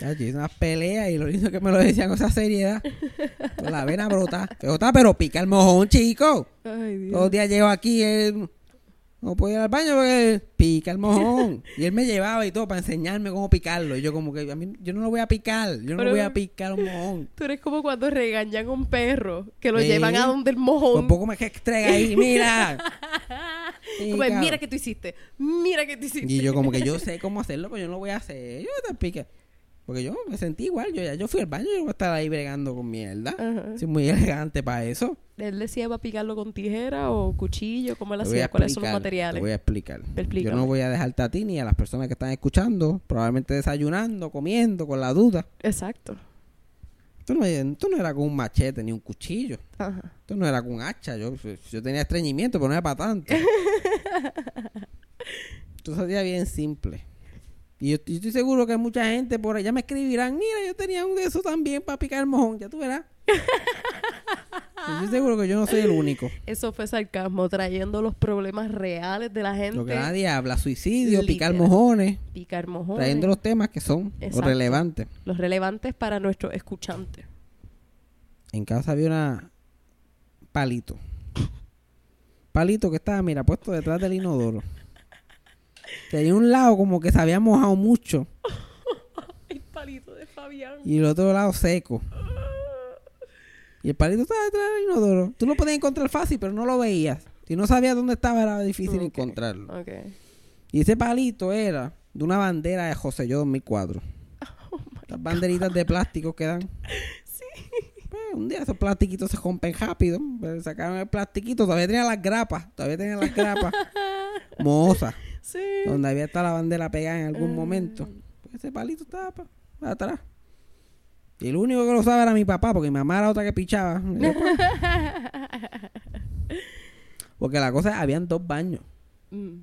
Hice unas peleas y lo lindo que me lo decían con esa seriedad. Con la vena brota. Brota, pero pica el mojón, chico. Ay, Dios. Todos los días llego aquí, él no puedo ir al baño porque pica el mojón. Y él me llevaba y todo para enseñarme cómo picarlo. Y yo como que, a mí, yo no lo voy a picar. Yo no Pero- voy a picar un mojón. Tú eres como cuando regañan a un perro que lo llevan a donde el mojón. poco me que estrega ahí, mira. Como, Pica. mira que tú hiciste. Mira que tú hiciste. Y yo como que yo sé cómo hacerlo, pero yo no lo voy a hacer. Yo te pique. Porque yo me sentí igual. Yo ya yo fui al baño y yo voy a estar ahí bregando con mierda. Ajá. Soy muy elegante para eso. Él decía para picarlo con tijera o cuchillo, ¿cómo él a hacía? ¿Cuáles son los materiales? Te voy a explicar. Explícame. Yo no voy a dejarte a ti ni a las personas que están escuchando, probablemente desayunando, comiendo, con la duda. Exacto. Esto no, esto no era con un machete ni un cuchillo. Ajá. Esto no era con un hacha. Yo, yo tenía estreñimiento, pero no era para tanto. Esto sería bien simple. Y yo, yo estoy seguro que mucha gente por allá me escribirán, mira, yo tenía un de esos también para picar el mojón, ya tú verás. Yo estoy seguro que yo no soy el único. Eso fue sarcasmo, trayendo los problemas reales de la gente. Lo que nadie habla, suicidio, picar mojones, Picar mojones. trayendo los temas que son los relevantes. los relevantes para nuestros escuchantes. En casa había una palito. Palito que estaba, mira, puesto detrás del inodoro. Hay un lado como que se había mojado mucho El palito de Fabián. y el otro lado seco. Y el palito estaba detrás del inodoro. Tú lo podías encontrar fácil, pero no lo veías. Si no sabías dónde estaba, era difícil encontrarlo. Ok. Y ese palito era de una bandera de José Yo 2004. Las banderitas de plástico que dan. Pues, un día esos plastiquitos se rompen rápido. Pues, sacaron el plastiquito, todavía tenía las grapas. Todavía tenía las grapas. Mohosas. Sí. Donde había estado la bandera pegada en algún Ah. momento. Pues, ese palito estaba pa- pa atrás. Y el único que lo usaba era mi papá, porque mi mamá era otra que pichaba. Porque la cosa, habían dos baños. Mm.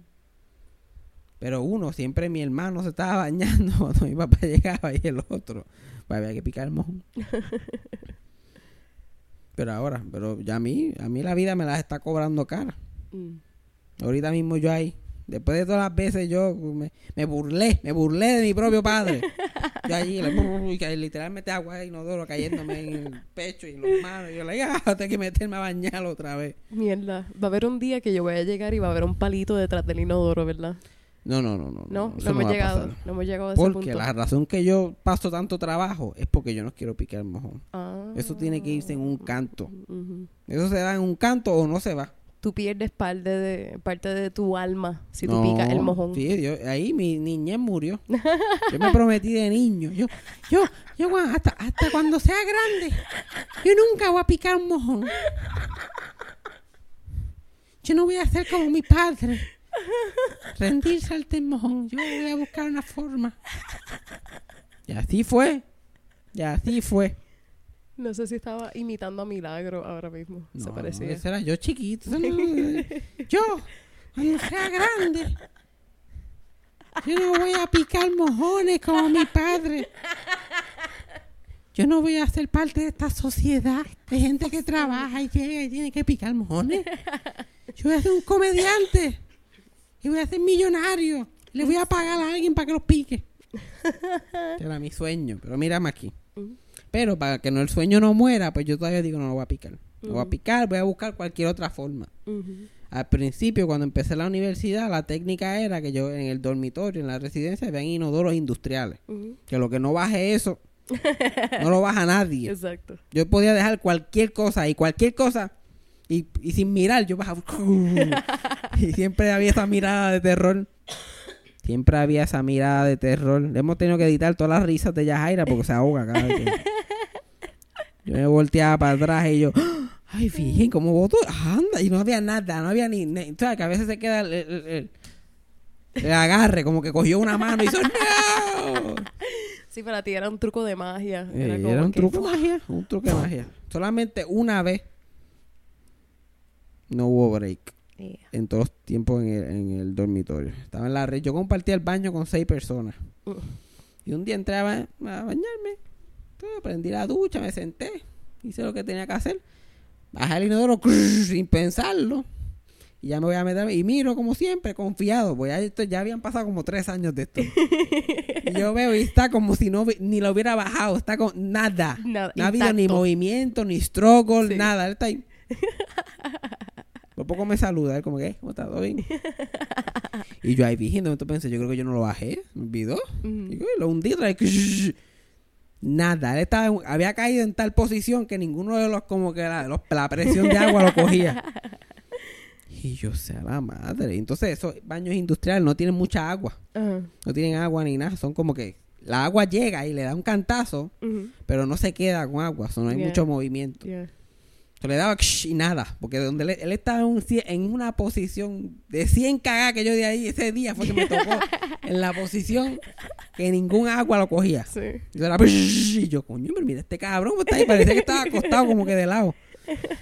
Pero uno, siempre mi hermano se estaba bañando cuando mi papá llegaba y el otro. Pues había que picar el mojón. pero ahora, pero ya a mí, a mí la vida me las está cobrando cara. Mm. Ahorita mismo yo ahí, después de todas las veces yo me, me burlé, me burlé de mi propio padre. Yo allí, literalmente agua de inodoro cayéndome en el pecho y en las manos. Y yo le digo, ah, tengo que meterme a bañar otra vez. Mierda. Va a haber un día que yo voy a llegar y va a haber un palito detrás del inodoro, ¿verdad? No, no, no, no. No, no, hemos llegado. No hemos llegado a ese Porque punto. la razón que yo paso tanto trabajo es porque yo no quiero picar el mojón. Ah. Eso tiene que irse en un canto. Ujú. Eso se va en un canto o no se va. Tú pierdes parte de, parte de tu alma si tú No, picas el mojón. Sí, yo- ahí mi niñez murió. Yo me prometí de niño. Yo, yo, yo hasta, hasta cuando sea grande, yo nunca voy a picar un mojón. Yo no voy a hacer como mi padre. Rendirse al mojón. Yo voy a buscar una forma. Y así fue. Y así fue. No sé si estaba imitando a Milagro ahora mismo. Se No, parecía. ese era yo chiquito. No- yo, cuando sea grande, yo no voy a picar mojones como mi padre. Yo no voy a ser parte de esta sociedad de gente que trabaja y llega y tiene que picar mojones. Yo voy a ser un comediante y voy a ser millonario. Le voy a pagar a alguien para que los pique. Era mi sueño, pero mírame aquí. Pero para que no el sueño no muera, pues yo todavía digo no lo voy a picar. No voy a picar, voy a buscar cualquier otra forma. Al principio, cuando empecé la universidad, la técnica era que yo en el dormitorio, en la residencia, habían inodoros industriales. Que lo que no baje eso, no lo baja nadie. Exacto. Yo podía dejar cualquier cosa y cualquier cosa y, y sin mirar, yo bajaba. y siempre había esa mirada de terror. Siempre había esa mirada de terror. Hemos tenido que editar todas las risas de Yajaira porque se ahoga cada vez que... Yo me volteaba para atrás y yo... Ay, fíjense cómo voto. Anda. Y no había nada, no había ni... ni- ¿sabes? Que a veces se queda el, el- el- el agarre, como que cogió una mano y hizo ¡No! Sí, para ti era un truco de magia. Eh, Era, como un que- truco de magia, un truco de magia. Solamente una vez no hubo break Yeah. en todos los tiempos en el, en el dormitorio. Estaba en la red. Yo compartía el baño con seis personas. Y un día entré a, ba- a bañarme. Entonces, prendí la ducha, me senté. Hice lo que tenía que hacer. Bajé el inodoro sin pensarlo. Y ya me voy a meter. Y miro como siempre, confiado. Pues ya, esto, ya habían pasado como tres años de esto. y yo veo y está como si no ni lo hubiera bajado. Está con nada. Nada, no ha habido ni movimiento, ni struggle, Sí. nada. Él está ahí. Por poco me saluda, él como que, ¿cómo está? ¿Todo bien? y yo ahí viendo, entonces pensé, yo creo que yo no lo bajé, me olvidó. Y yo, lo hundí otra vez. Nada, él estaba, había caído en tal posición que ninguno de los, como que la, los- la presión de agua lo cogía. Y yo, sea la madre. Entonces, esos baños industriales no tienen mucha agua. No tienen agua ni nada. Son como que la agua llega y le da un cantazo, pero no se queda con agua. o sea, no hay Yeah. mucho movimiento. Yeah. Le daba y nada, porque donde él, él estaba en, un en una posición de 100 cagadas que yo de ahí ese día fue que me tocó en la posición que ningún agua lo cogía. Sí. Y, era, y yo, coño, pero mira este cabrón, ¿cómo está ahí? Parecía que estaba acostado como que de lado.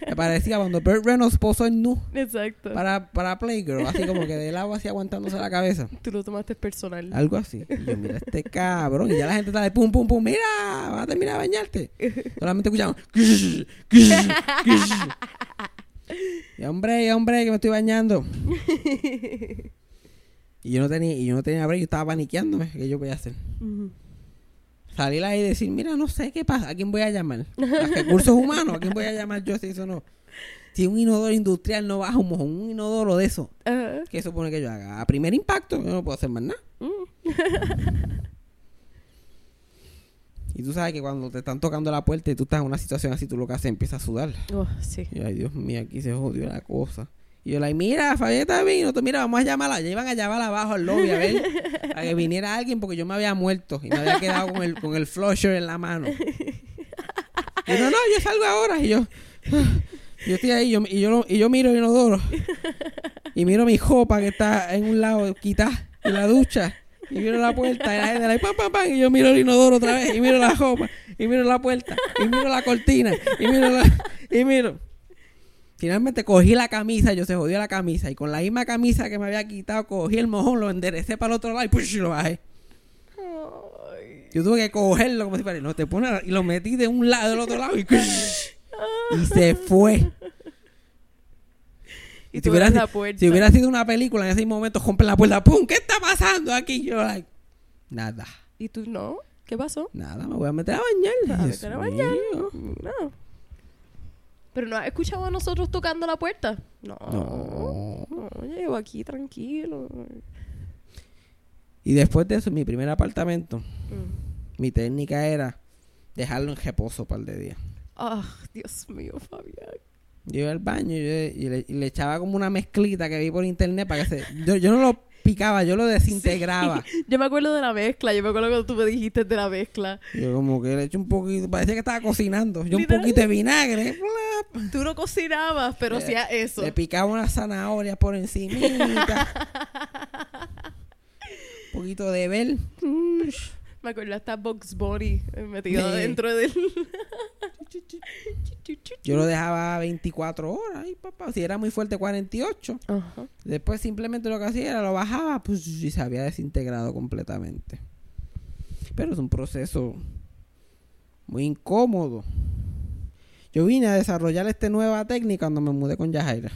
Me parecía cuando Burt Reynolds posó en nu Exacto. para, para Playgirl, así como que de lado así aguantándose la cabeza. Tú lo tomaste personal. Algo así. Y yo, mira este cabrón. Y ya la gente está de pum, pum, pum. Mira, vas a terminar de bañarte. Solamente escuchamos. y hombre, y hombre, que me estoy bañando. y yo no tenía, y yo no tenía break, yo estaba paniqueándome. ¿Qué yo voy a hacer? Salir ahí y decir, mira, no sé qué pasa, ¿a quién voy a llamar? ¿A recursos humanos? ¿A quién voy a llamar yo si eso no? Si un inodoro industrial no baja un mojón, un inodoro de eso, Ajá. ¿qué supone que yo haga? A primer impacto, yo no puedo hacer más nada. Mm. Y tú sabes que cuando te están tocando la puerta y tú estás en una situación así, tú lo que haces es empiezas a sudar. Oh, sí. Y ay, Dios mío, aquí se jodió la cosa. Y yo, like, mira, Fabieta vino, tú mira, vamos a llamarla. Ya iban a llamarla abajo al lobby a ver a que viniera alguien porque yo me había muerto y me había quedado con el, con el flusher en la mano. Y no, no, yo salgo ahora. Y yo, yo estoy ahí yo, y, yo, lo- y yo miro el inodoro. Y miro mi jopa que está en un lado quitada en la ducha. Y miro la puerta y la gente like, pam, pam, pam, y yo miro el inodoro otra vez. Y miro la jopa. Y miro la puerta. Y miro la cortina. Y miro la... Y miro. Finalmente cogí la camisa, yo se jodió la camisa. Y con la misma camisa que me había quitado, cogí el mojón, lo enderecé para el otro lado y, push, lo bajé. Ay. Yo tuve que cogerlo como si fuera, no te pones y lo metí de un lado del otro lado y, y se fue. Y si hubiera, si- sido una película en ese momento, rompen la puerta, ¡pum! ¿Qué está pasando aquí? Yo, like, nada, ¿Y tú no? ¿Qué pasó? nada, me voy a meter a bañar. A meter a bañar. No. ¿Pero no has escuchado a nosotros tocando la puerta? No. No. No, yo llevo aquí tranquilo. Y después de eso, en mi primer apartamento, Mm. mi técnica era dejarlo en reposo un par de días. Ah, Dios mío, Fabián. Yo iba al baño y, yo- y le, y le echaba como una mezclita que vi por internet para que se... Yo, yo no lo picaba, yo lo desintegraba. Yo me acuerdo de la mezcla. Yo me acuerdo cuando tú me dijiste de la mezcla. Yo como que le eché un poquito, parecía que estaba cocinando. Yo un poquito de vinagre, plap, Tú no cocinabas, pero hacías eso. le picaba unas zanahorias por encima. un poquito de bel. Me acuerdo hasta Box Bunny eh, metido Sí. dentro del... Yo lo dejaba 24 horas, ay papá, si era muy fuerte 48. Ajá. Después simplemente lo que hacía era lo bajaba pues, y se había desintegrado completamente. Pero es un proceso muy incómodo. Yo vine a desarrollar esta nueva técnica cuando me mudé con Yajaira.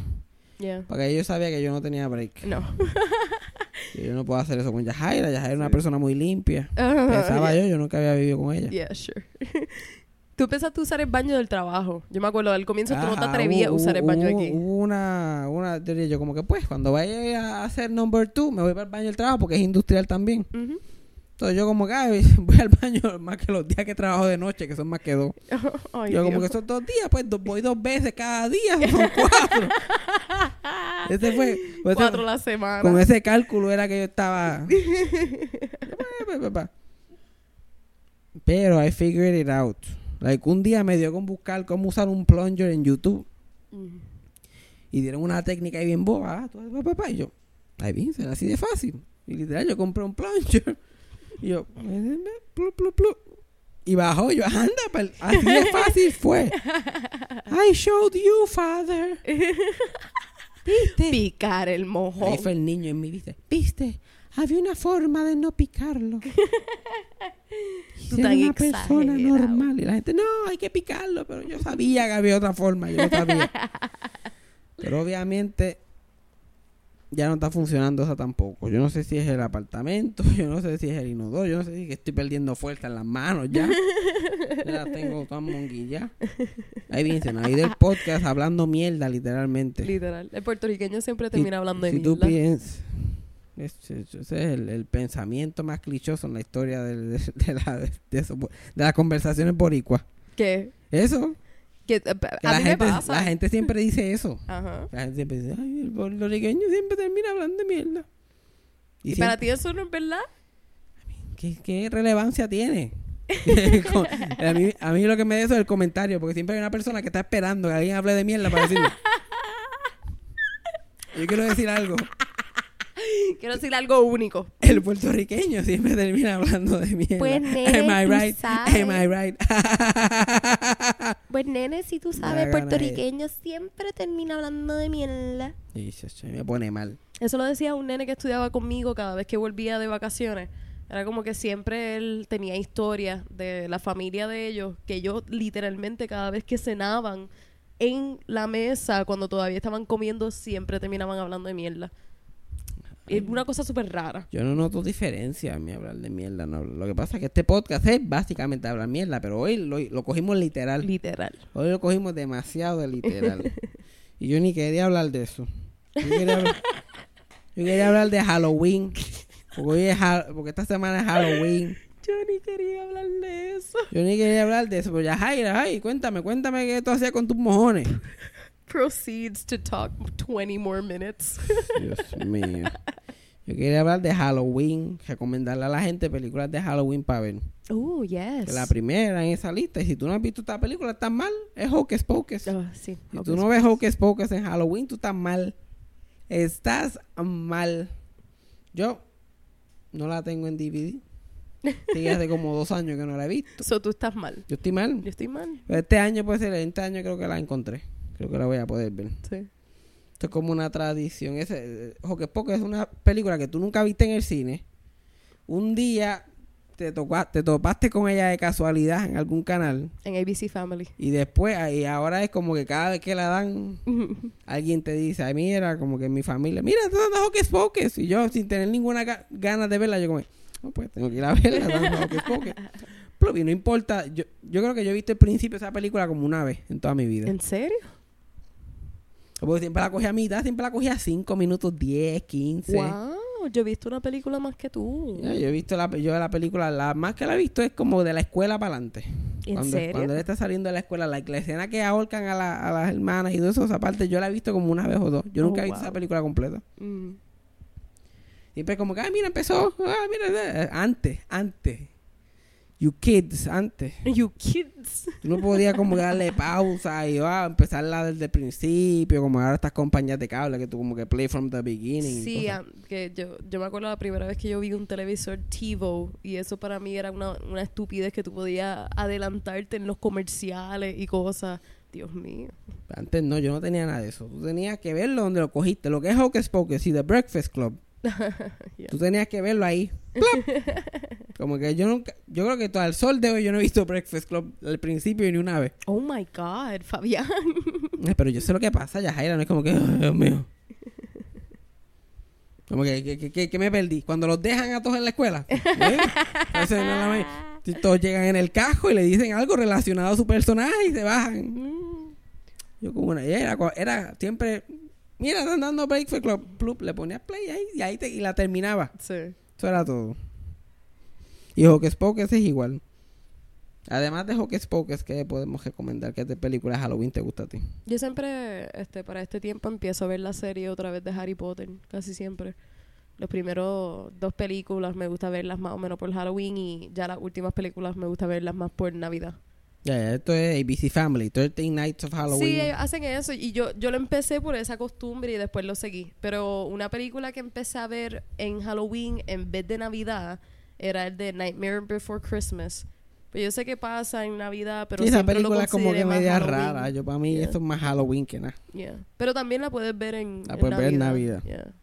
Yeah. Porque yo sabía que yo no tenía break. No. Yo no puedo hacer eso con Yajaira. Yajaira es una persona muy limpia. Pensaba yo, yo nunca había vivido con ella. Yeah, sure. Tú empezaste a usar el baño del trabajo. Yo me acuerdo, al comienzo tú no te Ajá, atrevías a usar el baño hubo- aquí. Hubo una, una teoría, yo como que pues, cuando vaya a hacer number two, me voy para el baño del trabajo porque es industrial también. Entonces yo como que ay, voy al baño más que los días que trabajo de noche, que son más que dos. Yo como que son dos días, pues do- voy dos veces cada día, son cuatro. ese fue, pues, ese- Cuatro la semana. con ese cálculo era que yo estaba... Pero I figured it out. Like, un día me dio con buscar cómo usar un plunger en YouTube. Y dieron una técnica ahí bien boba. ah, tú, pa, pa, pa, Y yo, ay, bien, será así de fácil. Y literal, yo compré un plunger. Y yo, plu, plu, plu. Y bajó. Y yo, anda, pal- así de fácil fue. I showed you, father. ¿Viste? Picar el mojón. Ahí fue el niño en mí, dice, ¿viste? Había una forma de no picarlo. Tú ser tan una persona normal. Y la gente, no, hay que picarlo. Pero yo sabía que había otra forma. Yo lo sabía. pero obviamente ya no está funcionando esa tampoco. Yo no sé si es el apartamento. Yo no sé si es el inodoro. Yo no sé si es que estoy perdiendo fuerza en las manos ya. ya las tengo todas monguillas. Ahí dicen, ahí del podcast hablando mierda, literalmente. Literal. El puertorriqueño siempre termina Y hablando de si tú mierda. piensas, ese, es el, el pensamiento más clichoso en la historia de, de la, de, eso, las conversaciones boricuas. Que, Eso, que, a la mí me gente, pasa. la gente siempre dice eso. Ajá. La gente siempre dice, ay, el puertorriqueño siempre termina hablando de mierda. ¿Y, Y, para ti eso no es verdad? ¿qué, qué relevancia tiene? A, mí, a mí lo que me da eso es el comentario, porque siempre hay una persona que está esperando que alguien hable de mierda para decirlo. Yo quiero decir algo. Quiero decir algo único. El puertorriqueño siempre termina hablando de mierda. Pues, nene, Am I right? Am I right? Pues nene, si tú sabes, puertorriqueño siempre termina hablando de mierda. Y se- se me pone mal. Eso lo decía un nene que estudiaba conmigo cada vez que volvía de vacaciones. Era como que siempre él tenía historias de la familia de ellos, que ellos literalmente cada vez que cenaban en la mesa, cuando todavía estaban comiendo, siempre terminaban hablando de mierda. Es una cosa súper rara. Yo no noto diferencia en mi hablar de mierda. No. Lo que pasa es que este podcast es básicamente hablar mierda, pero hoy lo, lo cogimos literal. Literal. Hoy lo cogimos demasiado de literal. y yo ni quería hablar de eso. Yo quería hablar, yo quería hablar de Halloween. Porque, hoy es Ha- porque esta semana es Halloween. Yo ni quería hablar de eso. Yo ni quería hablar de eso. Pero ya, Jaira, ay, cuéntame, cuéntame qué tú hacías con tus mojones. Proceeds to talk 20 more minutes. Dios mío. Yo quería hablar de Halloween, recomendarle a la gente películas de Halloween para ver. Oh, yes. La primera en esa lista, y si tú no has visto esta película, estás mal, es Hocus Pocus. Ah, sí. Si tú no ves Hocus Pocus en Halloween, tú estás mal. Estás mal. Yo no la tengo en DVD. Sí, hace como dos años que no la he visto. So, tú estás mal. Yo estoy mal. Yo estoy mal. Pero este año puede ser, este año creo que la encontré. Creo que la voy a poder ver. Sí. Esto es como una tradición. Ese, eh, Hocus Pocus es una película que tú nunca viste en el cine. Un día te, toca- te topaste con ella de casualidad en algún canal. En ABC Family. Y después, y ahora es como que cada vez que la dan, alguien te dice, ay, mira, como que en mi familia, mira, está dando Hocus Pocus. Y yo, sin tener ninguna ga- ganas de verla, yo como, no, pues tengo que ir a verla, Hocus Pocus. Y no importa, yo, yo creo que yo he visto el principio de esa película como una vez en toda mi vida. ¿En serio? Porque siempre la cogía a mitad, siempre la cogía 5 minutos, 10, 15. Wow, yo he visto una película más que tú. Ya, yo he visto la, yo la película, la más que la he visto es como de la escuela para adelante. ¿En cuando, serio? cuando él está saliendo de la escuela, la, la escena que ahorcan a, la- a las hermanas y todo eso, esa parte yo la he visto como una vez o dos. Yo Oh, nunca he visto wow. esa película completa. Mm. Siempre como que, ah, mira, empezó. Ah, mira, eh, antes, antes. You kids, antes. You kids. Tú no podías como darle pausa y ah, empezarla desde el principio, como ahora estas compañías de cable que tú como que play from the beginning. Sí, ah, que yo, yo me acuerdo la primera vez que yo vi un televisor TiVo y eso para mí era una, una estupidez que tú podías adelantarte en los comerciales y cosas. Dios mío. Antes no, yo no tenía nada de eso. Tú tenías que verlo donde lo cogiste. Lo que es Hocus Pocus y The Breakfast Club. Yeah. Tú tenías que verlo ahí. Como que yo nunca, yo creo que todo el sol de hoy yo no he visto Breakfast Club al principio ni una vez. Oh my God, Fabián. Pero yo sé lo que pasa, ya Jaira, no es como que, "Ay, Dios mío. Como que, que, que- que- me perdí. Cuando los dejan a todos en la escuela. ¿eh? Todos llegan en el cajo y le dicen algo relacionado a su personaje y se bajan. Mm. Yo como una, era, era siempre, mira, están dando Breakfast Club. Plup, le ponía play ahí y ahí te- y la terminaba. Sí. Eso era todo. Y Hocus Pocus es igual. Además de Hocus Pocus, ¿qué podemos recomendar? ¿Qué película de Halloween te gusta a ti? Yo siempre, este, para este tiempo empiezo a ver la serie otra vez de Harry Potter, casi siempre. Los primeros dos películas me gusta verlas más o menos por Halloween y ya las últimas películas me gusta verlas más por Navidad. Ya, esto es ABC Family, 13 Nights of Halloween. Sí, ellos hacen eso y yo, yo lo empecé por esa costumbre y después lo seguí. Pero una película que empecé a ver en Halloween en vez de Navidad era el de Nightmare Before Christmas. Pero yo sé que pasa en Navidad, pero Sí, esa película es como que media Halloween. rara. Yo para mí Yeah. esto es más Halloween que nada. Yeah. Pero también la puedes ver en, La en puedes ver en Navidad. Yeah.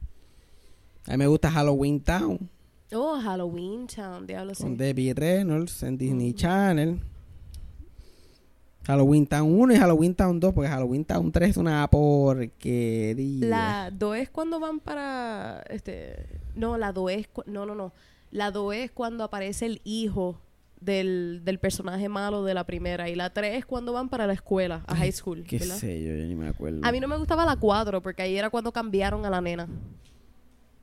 A mí me gusta Halloween Town Oh, Halloween Town, diablo sí. con Debbie Reynolds en Disney Channel. Halloween Town 1 y Halloween Town 2, porque Halloween Town 3 es una porquería. La 2 es cuando van para este no, la 2 es no, no, no. La 2 es cuando aparece el hijo del, del personaje malo de la primera y la 3 es cuando van para la escuela, a high school, Qué ¿verdad? sé yo, yo ni me acuerdo. A mí no me gustaba la 4 porque ahí era cuando cambiaron a la nena.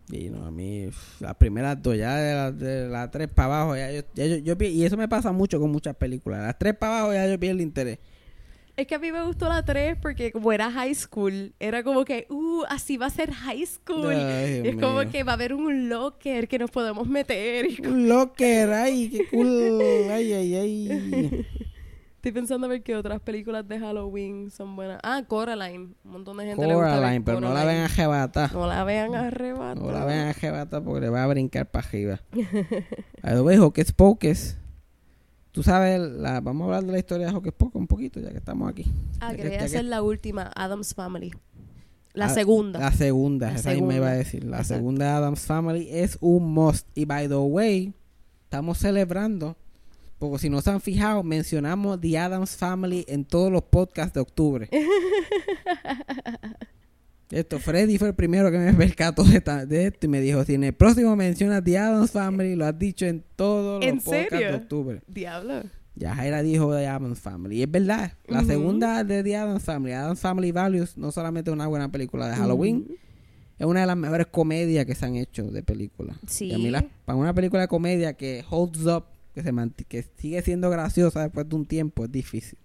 Y no, a mí, las primeras dos, ya de la, de la tres para abajo, ya yo, ya yo, yo y eso me pasa mucho con muchas películas. Las tres para abajo ya yo pierdo interés. Es que a mí me gustó la 3 porque como era high school, era como que, uh, así va a ser high school. Ay, es como que va a haber un locker que nos podemos meter. Un locker, ay, qué cool. Ay, ay, ay. Estoy pensando a ver qué otras películas de Halloween son buenas. Ah, Coraline. Un montón de gente le gusta ver Coraline, pero no la Coraline. vean arrebatar. No la vean arrebatar. No la vean arrebatar porque le va a brincar para arriba. A ver, ve, Hocus Pocus. Tú sabes, la, vamos a hablar de la historia de Hocus Pocus un poquito, ya que estamos aquí. Ah, Ya que- quería que- hacer la última, Adam's Family. La Ah, segunda. La segunda, La esa misma iba a segunda. decir. La Exacto. segunda Adam's Family es un must. Y by the way, estamos celebrando, porque si no se han fijado, mencionamos The Adams Family en todos los podcasts de octubre. Esto, Freddy fue el primero que me percató de, esta- de esto y me dijo, si en el próximo mencionas The Adams Family, lo has dicho en todos los ¿En podcasts serio? de octubre. Diablo. Ya Jaira dijo The Adams Family. Y es verdad, la segunda de The Adams Family, Adams Family Values, no solamente es una buena película de Halloween, es una de las mejores comedias que se han hecho de película. Sí. Y a mí la- para una película de comedia que holds up, que se que sigue siendo graciosa después de un tiempo, es difícil.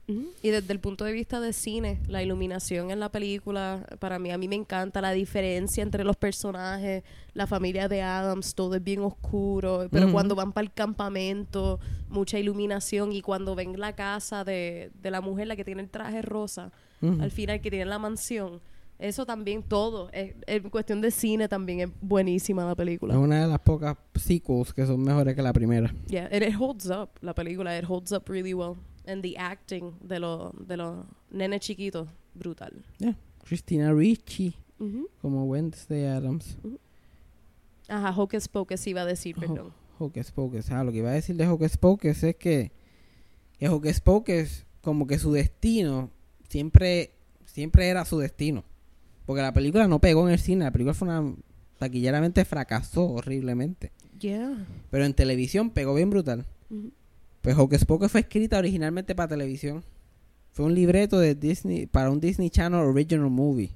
Y desde el punto de vista de cine, la iluminación en la película, para mí, a mí me encanta la diferencia entre los personajes, la familia de Adams, todo es bien oscuro, pero cuando van para el campamento, mucha iluminación, y cuando ven la casa de, de la mujer, la que tiene el traje rosa, al final que tiene la mansión, eso también todo, es- en cuestión de cine también es buenísima la película. Es una de las pocas sequels que son mejores que la primera. Yeah, and it holds up, la película, it holds up really well. And the acting de los de los nenes chiquitos, brutal. Yeah. Christina Ricci Ujú. como Wednesday Adams. Ajá, Hocus Pocus iba a decir, perdón. Hocus Pocus. Ah, lo que iba a decir de Hocus Pocus es que, que Hocus Pocus, como que su destino siempre, siempre era su destino. Porque la película no pegó en el cine, la película fue una taquilleramente fracasó horriblemente. Yeah. Pero en televisión pegó bien brutal. Pues Hocus Pocus fue escrita originalmente para televisión. Fue un libreto de Disney para un Disney Channel Original Movie.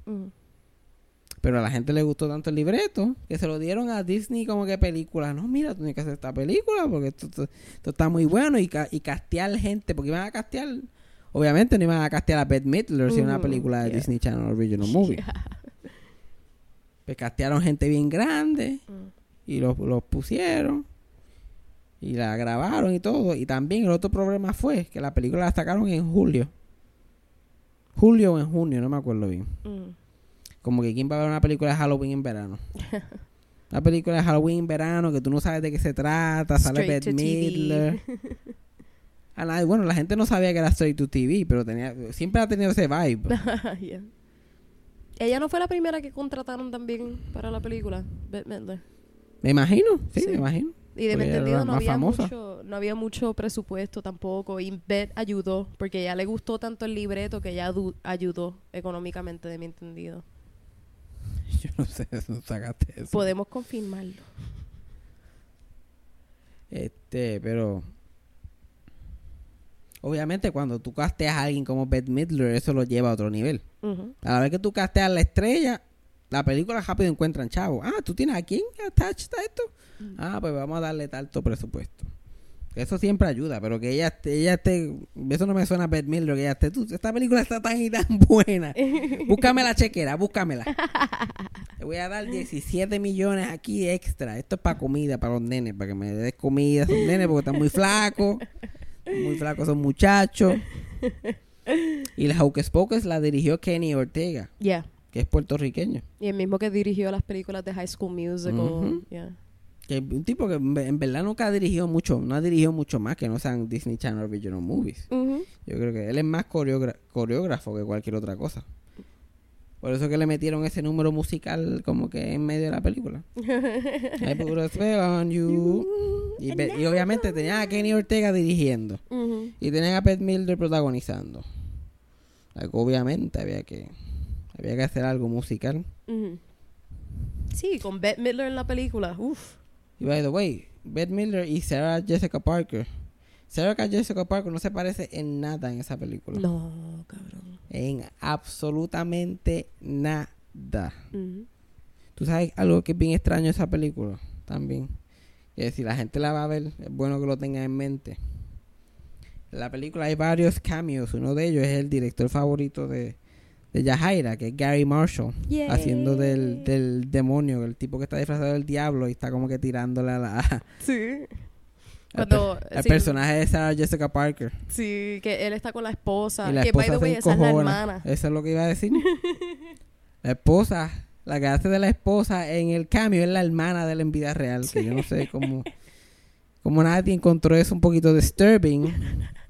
Pero a la gente le gustó tanto el libreto que se lo dieron a Disney como que película. No, mira, tú tienes que hacer esta película porque esto, esto- esto está muy bueno y, ca- y castear gente, porque iban a castear, obviamente no iban a castear a Bette Midler si era una película de yeah. Disney Channel Original Movie. Pues castearon gente bien grande Mm. y los, los pusieron y la grabaron y todo. Y también el otro problema fue que la película la sacaron en julio. Julio o en junio, no me acuerdo bien. Mm. Como que quién va a ver una película de Halloween en verano. Una película de Halloween en verano que tú no sabes de qué se trata, sale Bette. Midler. A bueno, la gente no sabía que era Straight to TV, pero tenía, siempre ha tenido ese vibe. Yeah. Ella no fue la primera que contrataron también para la película, Bette Midler. Me imagino, sí, Sí. me imagino. Y de mi entendido no había, famosa. mucho, no había mucho presupuesto tampoco. Y Beth ayudó, porque ya le gustó tanto el libreto que adu- ayudó económicamente, de mi entendido. Yo no sé, no sacaste eso. Podemos confirmarlo. Este, pero obviamente cuando tú casteas a alguien como Bette Midler, eso lo lleva a otro nivel. A la vez que tú casteas a la estrella, la película rápido encuentran chavo. Ah, ¿tú tienes a quién attached a esto? Ah, pues vamos a darle tanto presupuesto. Eso siempre ayuda, pero que ella esté, ella esté, eso no me suena a Bette Midler, que ella esté, tú, esta película está tan y tan buena. Búscame la chequera, búscamela. Te voy a dar 17 millones aquí extra. Esto es para comida, para los nenes, para que me des comida a esos nenes porque están muy flacos. Muy flacos esos muchachos. Y la Hocus Pocus la dirigió Kenny Ortega, Yeah. que es puertorriqueño. Y el mismo que dirigió las películas de High School Musical. Ujú. Yeah. Que un tipo que en ve- en verdad nunca ha dirigido mucho, no ha dirigido mucho más que no sean Disney Channel Original Movies. Yo creo que él es más coreógrafo que cualquier otra cosa. Por eso que le metieron ese número musical como que en medio de la película. I put a spell on you. Y, obviamente tenía a Kenny Ortega dirigiendo. Y tenían a Pet Milder protagonizando. Like, obviamente había que había que hacer algo musical. Sí, con Bette Midler en la película. Uf. Y by the way, Bette Midler y Sarah Jessica Parker. Sarah Jessica Parker no se parece en nada en esa película. No, cabrón. En absolutamente nada. Ujú. ¿Tú sabes algo que es bien extraño de esa película? También. Que si la gente la va a ver, es bueno que lo tenga en mente. En la película hay varios cameos. Uno de ellos es el director favorito de, de Yajaira, que es Gary Marshall. Yay. Haciendo del, del demonio, el tipo que está disfrazado del diablo y está como que tirándole a la, Sí. Cuando- sí. personaje de Sarah Jessica Parker. Sí, que él está con la esposa. Y la que, by esposa the way, esa es la hermana. Eso es lo que iba a decir. la esposa, la que hace de la esposa en el cambio es la hermana de la en vida real. Que yo no sé cómo, cómo nadie encontró eso un poquito disturbing.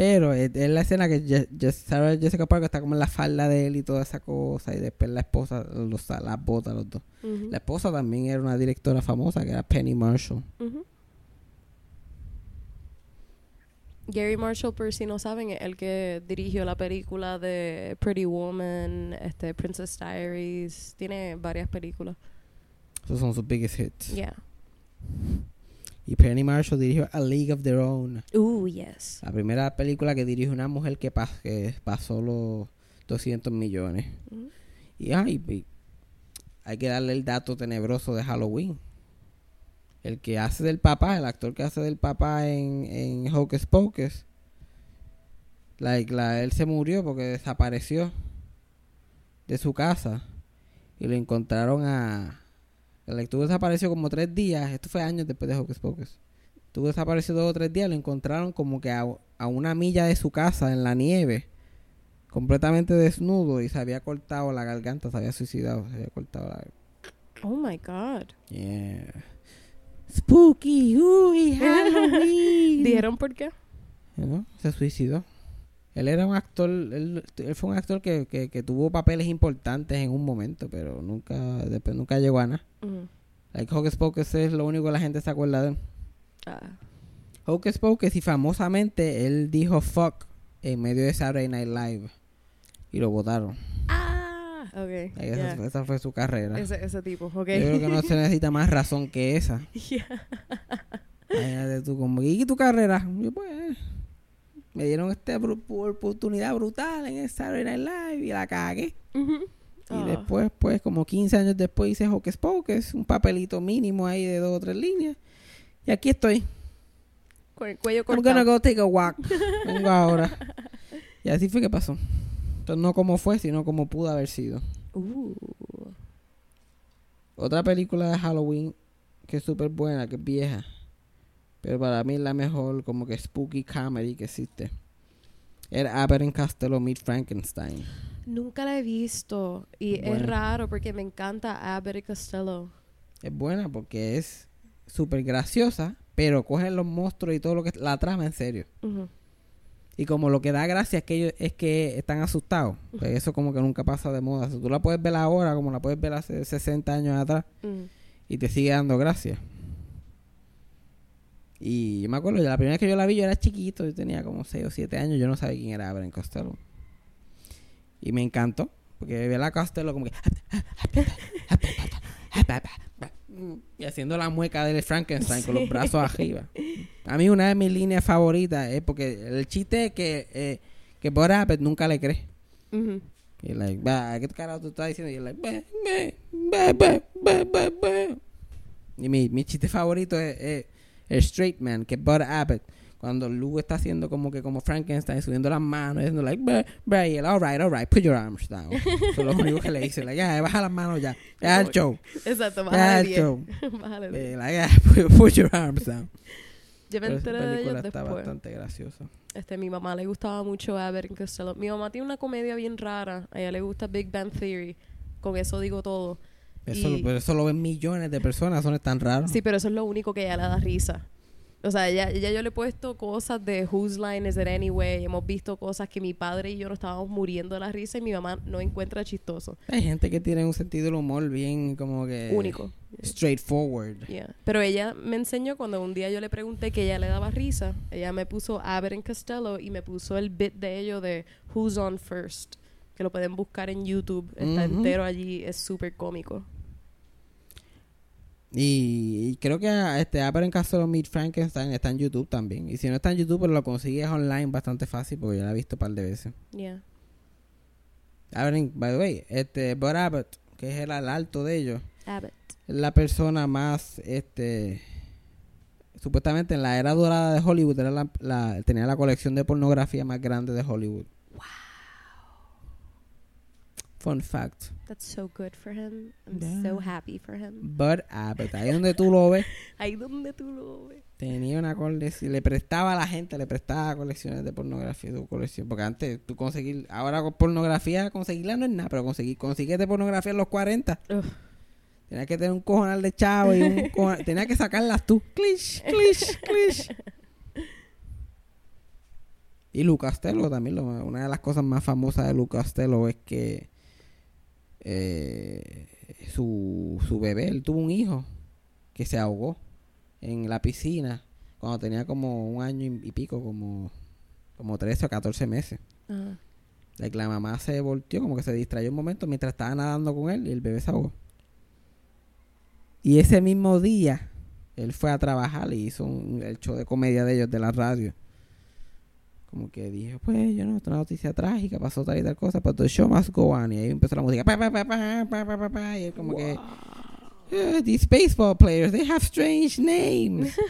Pero es, es la escena que Je- Je- Sarah Jessica Parker está como en la falda de él y toda esa cosa. Y después la esposa los, las bota los dos. Ujú. La esposa también era una directora famosa que era Penny Marshall. Ujú. Gary Marshall, por si no saben, es el que dirigió la película de Pretty Woman, este, Princess Diaries. Tiene varias películas. Esos son sus biggest hits. Yeah. Y Penny Marshall dirigió A League of Their Own. Ooh, yes. La primera película que dirige una mujer que, pas- que pasó los 200 millones. Ujú. Y, y hay que darle el dato tenebroso de Halloween. El que hace del papá, el actor que hace del papá en, en Hocus Pocus, like, la, él se murió porque desapareció de su casa y lo encontraron a... El estuvo desapareció como tres días, esto fue años después de Hocus Pocus. Estuvo desaparecido dos o tres días, lo encontraron como que a, a una milla de su casa en la nieve completamente desnudo y se había cortado la garganta, se había suicidado, se había cortado la Oh my God. Yeah. Spooky, uy, Halloween. ¿Dijeron por qué? ¿No? Se suicidó. Él era un actor, él, él fue un actor que, que, que tuvo papeles importantes en un momento, pero nunca, después nunca llegó a nada. Ujú. Like Hocus Pocus es lo único que la gente se acuerda de él. Ah. Hocus Pocus y famosamente él dijo fuck en medio de Saturday Night Live y lo votaron. Ah, ok. Like, yeah. esa, fue- esa fue su carrera. Ese, ese tipo, ok. Yo creo que no se necesita más razón que esa. Yeah. Imagínate tú como, ¿y tu carrera? Yo, pues, me dieron esta oportunidad brutal en el Saturday Night Live y la cagué. Y Ah. después, pues, como 15 años después hice Hocus Pocus, un papelito mínimo ahí de dos o tres líneas. Y aquí estoy. Con el cuello I'm cortado. gonna go take a walk. Vengo ahora. Y así fue que pasó. Entonces, no como fue, sino como pudo haber sido. Uh. Otra película de Halloween que es súper buena, que es vieja. Pero para mí es la mejor como que spooky comedy que existe. Era Abbott and Costello Meet Frankenstein. Nunca la he visto. Y es raro porque me encanta Abbott y Costello. Es buena porque es súper graciosa, pero cogen los monstruos y todo lo que la trama en serio. Y como lo que da gracia es que ellos es que están asustados. Pues eso como que nunca pasa de moda. Si tú la puedes ver ahora como la puedes ver hace 60 años atrás y te sigue dando gracia. Y yo me acuerdo, la primera vez que yo la vi yo era chiquito, yo tenía como 6 o 7 años, yo no sabía quién era Abraham Costello. Y me encantó, porque ver a Costello como que... Y haciendo la mueca del Frankenstein con los brazos arriba. A mí una de mis líneas favoritas es porque el chiste es que, eh, que Bud Abbott nunca le cree. Ujú. Y like, ¿qué carajo tú estás diciendo? Y él like, "Bah, bah, bah, bah, bah, bah". Y mi, mi chiste favorito es, straight man, que es Bud Abbott. Cuando Lou está haciendo como que como Frankenstein, subiendo las manos, diciendo like, bah, bah, y él, alright, alright, put your arms down. Eso es lo único que le dice, like, ya, baja las manos ya, ya el show, Exacto, bájale el 10. show. Bájale 10. Eh, like, yeah, put, put your arms down. Yo me enteré de ellos está después. bastante graciosa. Este, mi mamá le gustaba mucho Abbott Costello. Mi mamá tiene una comedia bien rara. A ella le gusta Big Bang Theory. Con eso digo todo. Eso, Y- pero eso lo ven millones de personas, eso no es tan raro. Sí, pero eso es lo único que a ella le da risa. O sea, ya, ya yo le he puesto cosas de Whose Line Is It Anyway. Hemos visto cosas que mi padre y yo nos estábamos muriendo de la risa y mi mamá no encuentra chistoso. Hay gente que tiene un sentido del humor bien como que... Único. Straightforward. Yeah. Pero ella me enseñó cuando un día yo le pregunté que ella le daba risa. Ella me puso Abbott and Costello y me puso el bit de ellos de Who's On First. Que lo pueden buscar en YouTube. Está Ujú. entero allí. Es súper cómico. Y, y creo que ah, este Abbott and Costello Meet Frankenstein está en YouTube también. Y si no está en YouTube, pues lo consigues online bastante fácil porque yo la he visto un par de veces. Yeah. And- by the way, este Bud Abbott, que es el al alto de ellos, Abbott. es la persona más, este, supuestamente en la era dorada de Hollywood, era la, la- tenía la colección de pornografía más grande de Hollywood. Fun fact. That's so good for him. I'm Yeah. so happy for him. Bud Abbott, ahí donde tú lo ves. Ahí donde tú lo ves. Tenía una colección, le prestaba a la gente, le prestaba colecciones de pornografía, su colección, porque antes tú conseguir, ahora con pornografía, conseguirla no es nada, pero conseguir, de pornografía en los 40, Ugh. tenías que tener un cojonal de chavo y un cojonal- tenías que sacarlas tú, clish, clish, clish. Y Lucas Costello también, lo- una de las cosas más famosas de Lucas Costello es que eh, su, su bebé, él tuvo un hijo que se ahogó en la piscina cuando tenía como un año y, pico, como, como 13 o 14 meses. Ajá. Like, la mamá se volteó, como que se distrayó un momento mientras estaba nadando con él y el bebé se ahogó. Y ese mismo día, él fue a trabajar y hizo un- el show de comedia de ellos de la radio. Como que dije, pues, yo no, esta noticia trágica, pasó tal y tal cosa, pero the show must go on. Y ahí empezó la música, pa, pa, pa, pa, pa, pa, pa, pa, y él como que, "Eh, these baseball players, they have strange names.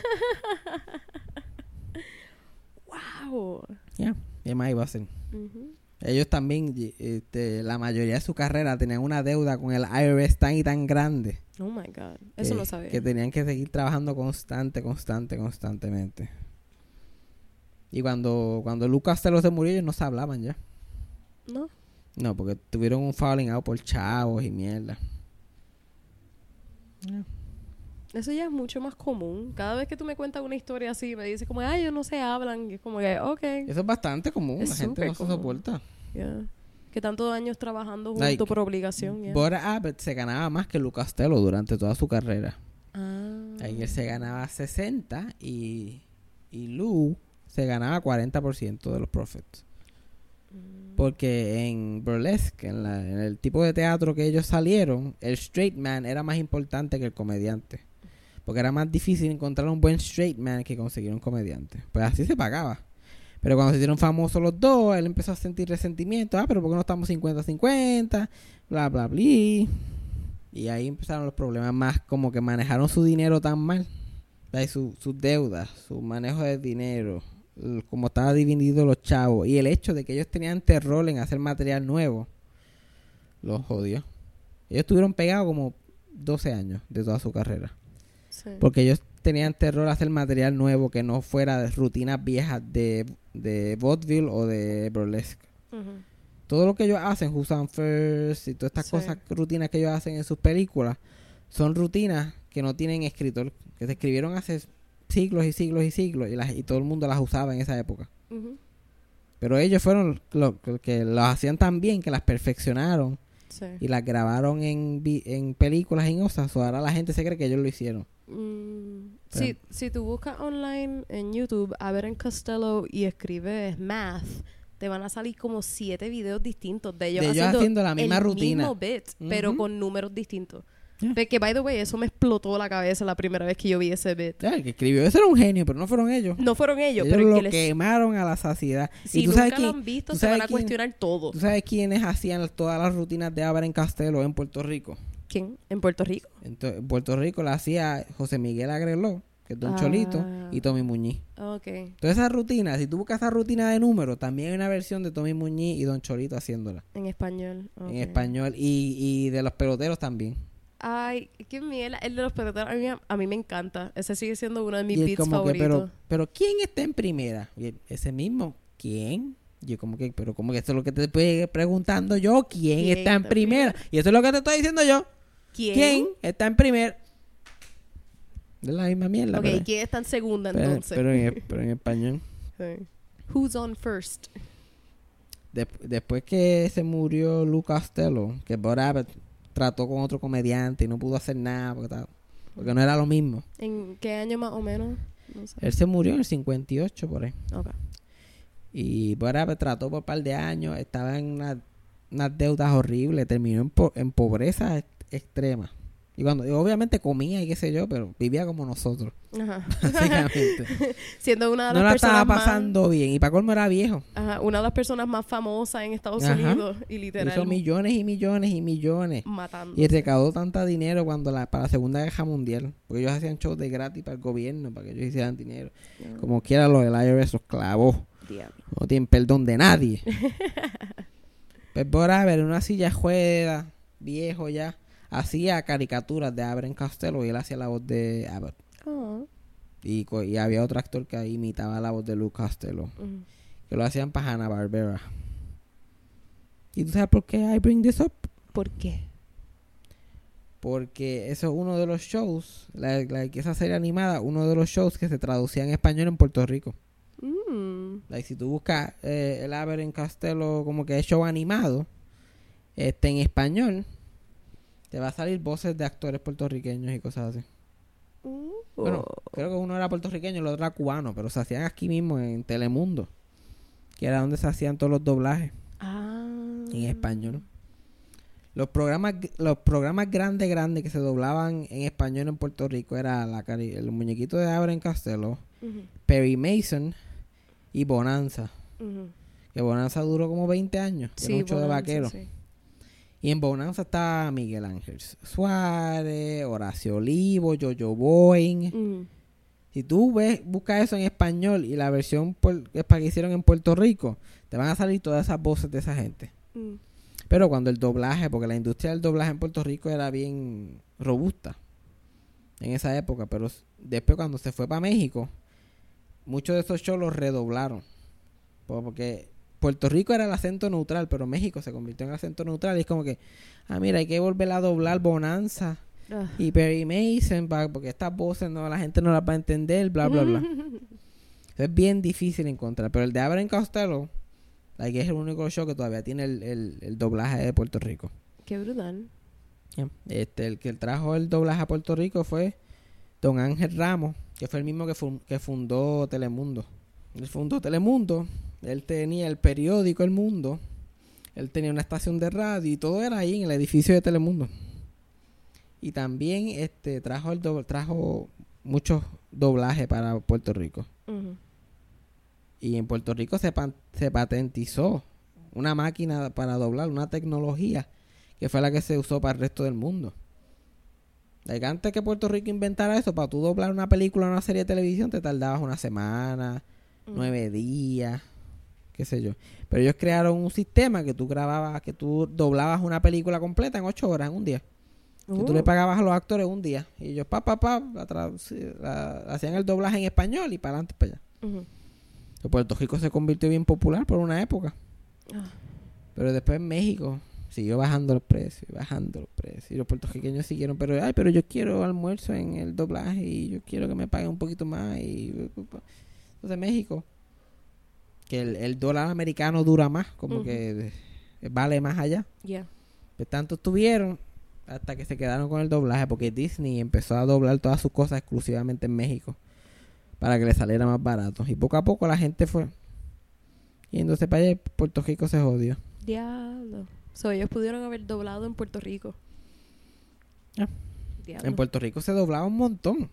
Wow. Ya, ¿qué más iba a? Ujú. Ellos también, y- este, la mayoría de su carrera tenían una deuda con el IRS tan y tan grande. Oh my God. Eso que, no sabía. Que tenían que seguir trabajando constante, constante, constantemente. Y cuando, cuando Lucas se murió, ellos no se hablaban ya. ¿No? No, porque tuvieron un falling out por chavos y mierda. Eso ya es mucho más común. Cada vez que tú me cuentas una historia así, me dices como, ay, ellos no se hablan. Y es como que, ok. Eso es bastante común, Es la gente no se común. soporta. yeah. Que tantos años trabajando juntos Like, por obligación. yeah. Bud Abbott se ganaba más que Lucas Costello durante toda su carrera. Ah. Ahí él se ganaba 60 y, y Lou se ganaba 40% de los profits. Mm. Porque en Burlesque, en, la- en el tipo de teatro que ellos salieron, el straight man era más importante que el comediante. Porque era más difícil encontrar un buen straight man que conseguir un comediante. Pues así se pagaba. Pero cuando se hicieron famosos los dos, él empezó a sentir resentimiento. Ah, pero ¿por qué no estamos 50-50? Bla, bla, bla. Y ahí empezaron los problemas más, como que manejaron su dinero tan mal. Like, su- sus deudas, su manejo de dinero, como estaba dividido los chavos. Y el hecho de que ellos tenían terror en hacer material nuevo, los jodió. Ellos estuvieron pegados como 12 años de toda su carrera. Sí. Porque ellos tenían terror a hacer material nuevo que no fuera de rutinas viejas de, de vaudeville o de burlesque. Todo lo que ellos hacen, Who's on First y todas estas Sí. cosas, rutinas que ellos hacen en sus películas, son rutinas que no tienen escritor, que se escribieron hace siglos y siglos y siglos y, las, y todo el mundo las usaba en esa época. Pero ellos fueron los que las hacían tan bien que las perfeccionaron Sí. y las grabaron en, en películas en osas. O ahora la gente se cree que ellos lo hicieron. Mm, Pero- si, si tú buscas online en YouTube a ver en Costello y escribes math, te van a salir como siete videos distintos de ellos, De ellos haciendo, haciendo la misma el rutina. mismo bit, pero con números distintos. Yeah. Que, by the way, eso me explotó la cabeza la primera vez que yo vi ese bit. El que escribió eso era un genio, pero no fueron ellos. No fueron ellos, ellos pero lo que les... quemaron a la saciedad. Si y tú nunca sabes, lo quién, han visto, se van a quién- cuestionar todo. tú sabes quiénes hacían todas las rutinas de Álvaro en Castelo en Puerto Rico. ¿Quién? ¿En Puerto Rico? En Puerto Rico la hacía José Miguel Agreló, que es Don Ah. Cholito, y Tommy Muñiz. Ok. Todas esas rutinas, si tú buscas esa rutina de números, también hay una versión de Tommy Muñiz y Don Cholito haciéndola. En español. En español. Y, y de los peloteros también. Ay, qué miel. El de los peloteros a mí, a mí me encanta. Ese sigue siendo uno de mis y beats favoritos. pero, pero ¿quién está en primera? Ese mismo, ¿quién? Yo como que, pero como que eso es lo que te estoy preguntando yo, ¿quién, ¿Quién está en primera? Y eso es lo que te estoy diciendo yo. ¿Quién? ¿Quién, está en primera? Es la misma mierda. Ok, pero, ¿quién está en segunda pero- entonces? pero en, pero en español. Sí. Who's on first? Después que se murió Lou Costello, que Bob Abbott trató con otro comediante y no pudo hacer nada porque, estaba- porque no era lo mismo. ¿En qué año más o menos? No sé. Él se murió en el 58 por ahí. Y Bob Abbott trató por un par de años, estaba en una- unas deudas horribles, terminó en, po- en pobreza ex- extrema. Y cuando y obviamente comía y qué sé yo, pero vivía como nosotros, Ajá. básicamente. Siendo una de no las la personas estaba más... pasando bien. Y para colmo era viejo. Ajá, una de las personas más famosas en Estados Ajá. Unidos y literal Hizo millones y millones y millones. matando. Y recaudó tanta dinero cuando la, para la Segunda Guerra Mundial. Porque ellos hacían shows de gratis para el gobierno, para que ellos hicieran dinero. Como quiera, lo del IRS los clavó. Diablo. No tienen perdón de nadie. pues por ver una silla juega, viejo ya, hacía caricaturas de Abraham Costello y él hacía la voz de Abbott. Oh. Y, había otro actor que imitaba la voz de Luke Costello, Ujú. que lo hacían para Hanna Barbera. ¿Y tú sabes por qué I bring this up? ¿Por qué? Porque eso es uno de los shows, la, la- esa serie animada, uno de los shows que se traducía en español en Puerto Rico. Mm. Like, si tú buscas eh, el Abbott en Costello como que es show animado, este en español, te va a salir voces de actores puertorriqueños y cosas así. Uh. Bueno, creo que uno era puertorriqueño y el otro era cubano, pero se hacían aquí mismo en Telemundo, que era donde se hacían todos los doblajes Ah. en español. Los programas, los programas grandes, grandes que se doblaban en español en Puerto Rico era la, cari- el muñequito de Abraham Costello, Ujú, Perry Mason y Bonanza. Que Bonanza duró como 20 años. Sí, mucho de vaquero. sí. Y en Bonanza está Miguel Ángel Suárez, Horacio Olivo, Jojo Boeing. Ujú. Si tú ves, buscas eso en español y la versión puer- que hicieron en Puerto Rico, te van a salir todas esas voces de esa gente. Mm. Pero cuando el doblaje, porque la industria del doblaje en Puerto Rico era bien robusta en esa época, pero después cuando se fue para México, muchos de esos shows los redoblaron. Po- Porque Puerto Rico era el acento neutral, pero México se convirtió en acento neutral y es como que, ah, mira, hay que volver a doblar Bonanza Ah. y Perry Mason porque estas voces no la gente no las va a entender, bla, bla, bla. es bien difícil encontrar, pero el de Abraham Costello, like, es el único show que todavía tiene el, el- el doblaje de Puerto Rico. Qué brutal. Este, el que trajo el doblaje a Puerto Rico fue Don Ángel Ramos, que fue el mismo que, que fundó Telemundo. Él fundó Telemundo, él tenía el periódico El Mundo, él tenía una estación de radio y todo era ahí en el edificio de Telemundo. Y también este trajo el do- trajo muchos doblajes para Puerto Rico. Y en Puerto Rico se, se patentizó una máquina para doblar, una tecnología que fue la que se usó para el resto del mundo. Like, antes que Puerto Rico inventara eso, para tú doblar una película o una serie de televisión te tardabas una semana, Mm. nueve días, qué sé yo. Pero ellos crearon un sistema que tú grababas, que tú doblabas una película completa en ocho horas, en un día. Que tú le Uh. pagabas a los actores un día. Y ellos, pa, pa, pa, la la- hacían el doblaje en español y para adelante, para allá. Ujú. Que Puerto Rico se convirtió bien popular por una época. Ah. Pero después en México siguió bajando los precios, bajando los precios. Y los puertorriqueños siguieron, pero, ay, pero yo quiero almuerzo en el doblaje y yo quiero que me paguen un poquito más. Y, entonces México, que el, el dólar americano dura más, como que vale más allá. Yeah. Pues tanto estuvieron hasta que se quedaron con el doblaje porque Disney empezó a doblar todas sus cosas exclusivamente en México para que le saliera más barato. Y poco a poco la gente fue yéndose para allá y Puerto Rico se jodió. Diablo. So, ellos pudieron haber doblado en Puerto Rico. Ah. En Puerto Rico se doblaba un montón.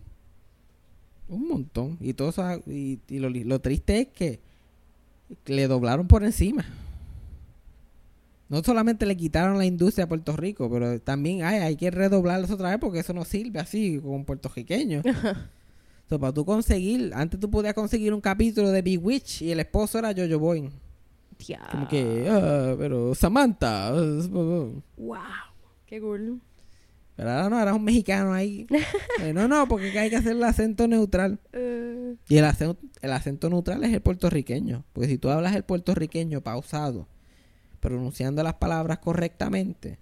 Un montón. Y todo eso, y, y lo, lo triste es que le doblaron por encima. No solamente le quitaron la industria a Puerto Rico, pero también ay, hay que redoblarlos otra vez porque eso no sirve así con puertorriqueños. So, para tú conseguir, antes tú podías conseguir un capítulo de Bewitch y el esposo era Jojo Boy. Diablo. Como que, ah, pero Samantha. Wow. Qué cool. Pero ahora no, ahora es un mexicano ahí. Eh, no, no, porque hay que hacer el acento neutral. Eh, Y el acento, el acento neutral es el puertorriqueño. Porque si tú hablas el puertorriqueño pausado, pronunciando las palabras correctamente,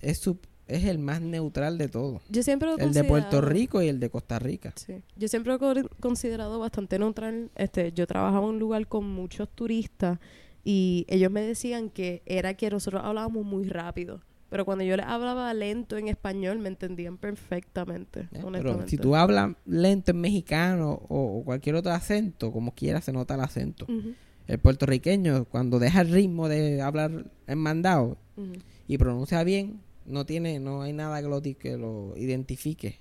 es, su- es el más neutral de todos. yo siempre lo El de Puerto Rico y el de Costa Rica. Sí. Yo siempre lo he considerado bastante neutral. Este, yo trabajaba en un lugar con muchos turistas y ellos me decían que era que nosotros hablábamos muy rápido. Pero cuando yo les hablaba lento en español, me entendían perfectamente. ¿ya? Pero si tú hablas lento en mexicano o, o cualquier otro acento, como quiera se nota el acento. El puertorriqueño, cuando deja el ritmo de hablar en mandado y pronuncia bien, no tiene, no hay nada que lo, que lo identifique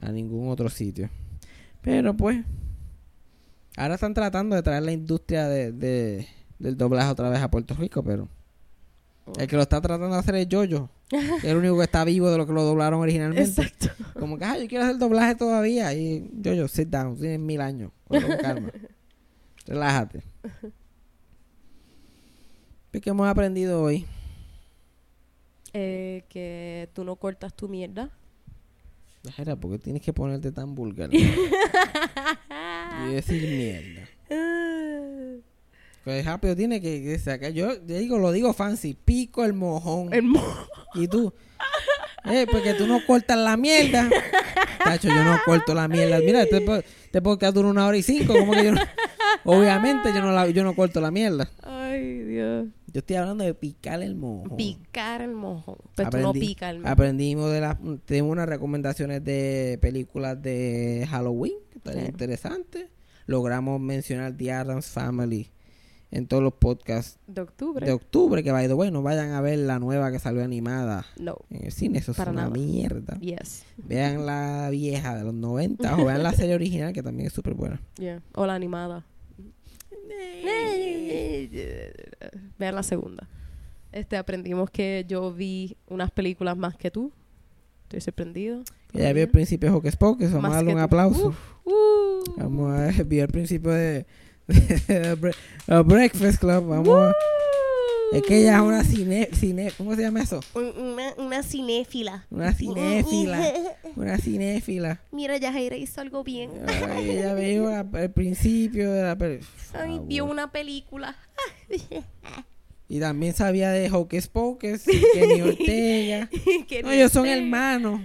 a ningún otro sitio. Pero pues, ahora están tratando de traer la industria de, de- del doblaje otra vez a Puerto Rico, pero el que lo está tratando de hacer es Jojo, que es el único que está vivo de lo que lo doblaron originalmente. Exacto. Como que, ah, yo quiero hacer doblaje todavía. Y Jojo, sit down, tienes mil años. Con calma. Relájate. ¿Qué hemos aprendido hoy? Eh, que tú no cortas tu mierda. Era, ¿por qué tienes que ponerte tan vulgar? y decir mierda. Pues rápido tiene que, que sacar. Yo, yo digo, lo digo fancy, pico el mojón. El mo- Y tú, eh, porque tú no cortas la mierda. Tacho, yo no corto la mierda. Mira, este, este podcast dura una hora y cinco. Como que yo no- Obviamente yo no, la, yo no corto la mierda. Ay, Dios. Yo estoy hablando de picar el mojón. Picar el mojón. Pero tú no Aprendí- pica el mojón. Aprendimos de las... Tenemos unas recomendaciones de películas de Halloween. Que Sí. interesantes. Logramos mencionar The Addams Family en todos los podcasts De octubre. de octubre. Que vaya, bueno, vayan a ver la nueva que salió animada no. en el cine. Eso Para es una nada. mierda. Yes. Vean la vieja de los 90 o vean la serie original que también es súper buena. Yeah. O la animada. Vean la segunda. Este, aprendimos que yo vi unas películas más que tú. Estoy sorprendido. Ella vio el principio de Hocus Pocus. Vamos a darle un tú. aplauso. Uf, uh. Vamos a ver, el principio de, uh, Breakfast Club. Vamos a- Es que ella es una cine, cine, ¿cómo se llama eso? Un- Una, una cinéfila. Una cinéfila. Una cinéfila. Mira, Yajaira hizo algo bien. Ay, ella vio la- el principio de la Ay, Por vio favor. una película. Y también sabía de Hocus Pocus, Kenny Ortega. No, ellos son hermanos.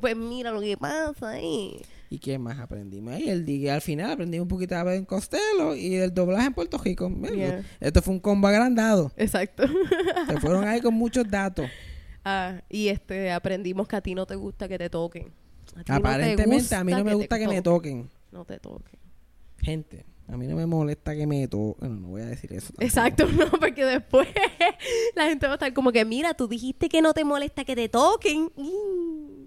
pues mira lo que pasa ahí. ¿Y qué más aprendimos? Ahí el día al final aprendimos un poquito de Ben Costello y del doblaje en Puerto Rico. Yeah. Esto fue un combo agrandado. Exacto. Se fueron ahí con muchos datos. Ah, y este aprendimos que a ti no te gusta que te toquen. A ti no te Aparentemente a mí no me gusta que me toquen. No te toquen. Gente, a mí no me molesta que me toquen. Bueno, no voy a decir eso. tampoco. Exacto, no, porque después la gente va a estar como que, mira, tú dijiste que no te molesta que te toquen. Mm.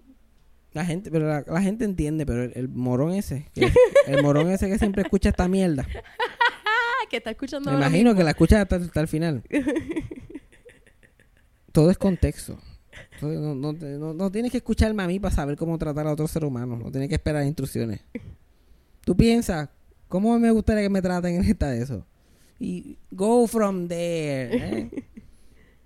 La gente, pero la, la gente entiende, pero el, el morón ese, que- el morón ese que siempre escucha esta mierda. que está escuchando Me imagino que la escuchas hasta, hasta el final. Todo es contexto. No, no, no- no tienes que escucharme a mí para saber cómo tratar a otro ser humano. No tienes que esperar instrucciones. Tú piensas, ¿cómo me gustaría que me traten en esta de eso? Y go from there. ¿eh?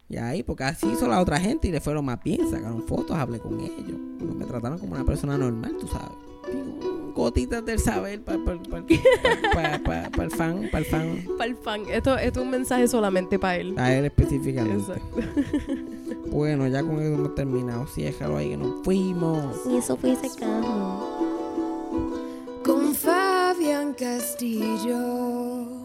Y ahí, porque así hizo la otra gente y le fueron más bien, sacaron fotos, hablé con ellos. Me trataron como una persona normal, tú sabes. Digo, gotitas del saber para el fan, para el fan. Para el fan. Esto, esto es un mensaje solamente para él. A él específicamente. Exacto. Bueno, ya con eso hemos terminado. Sí, déjalo ahí que nos fuimos. Y eso fue sarcasmo. Con Fabián Castillo.